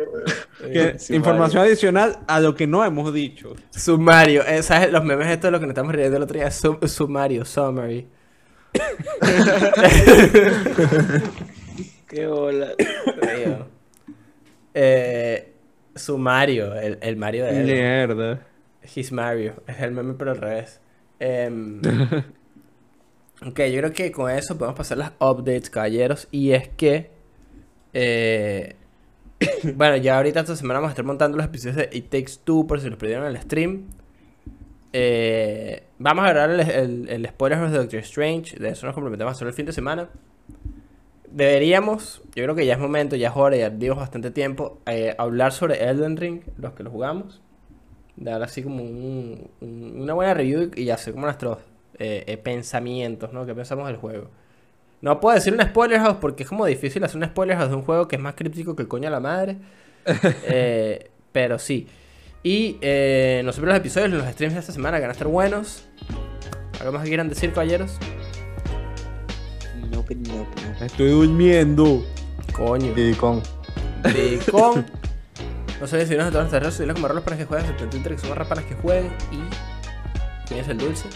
Que- Sí, información adicional a lo que no hemos dicho. Sumario. Eh, ¿Sabes? Los memes estos de lo que nos estamos riendo el otro día. Sum- sumario, summary. Qué bola. Eh, sumario. El, el Mario de él. Mierda. His Mario. Es el meme pero al revés. Em, ok, yo creo que con eso podemos pasar las updates, caballeros. Y es que... eh, bueno, ya ahorita esta semana vamos a estar montando los episodios de It Takes Two por si los perdieron en el stream. Eh, vamos a grabar el, el, el spoiler de Doctor Strange. De eso nos comprometemos a hacer el fin de semana. Deberíamos, yo creo que ya es momento, ya es hora, ya dimos bastante tiempo, eh, hablar sobre Elden Ring, los que lo jugamos. Dar así como un- un- una buena review y hacer como nuestros eh, eh, pensamientos, ¿no? ¿Qué pensamos del juego? No puedo decir un spoiler house porque es como difícil hacer un spoiler house de un juego que es más críptico que el coño a la madre. Eh, pero sí. Y eh, nosotros los episodios, los streams de esta semana que van a estar buenos. ¿Algo más que quieran decir, caballeros? No, pero no, pero no. Estoy durmiendo. Coño. Y con. No sé si en todas nuestras redes sociales como para que jueguen, 70 que son más para que jueguen y. ¿Quién es el dulce?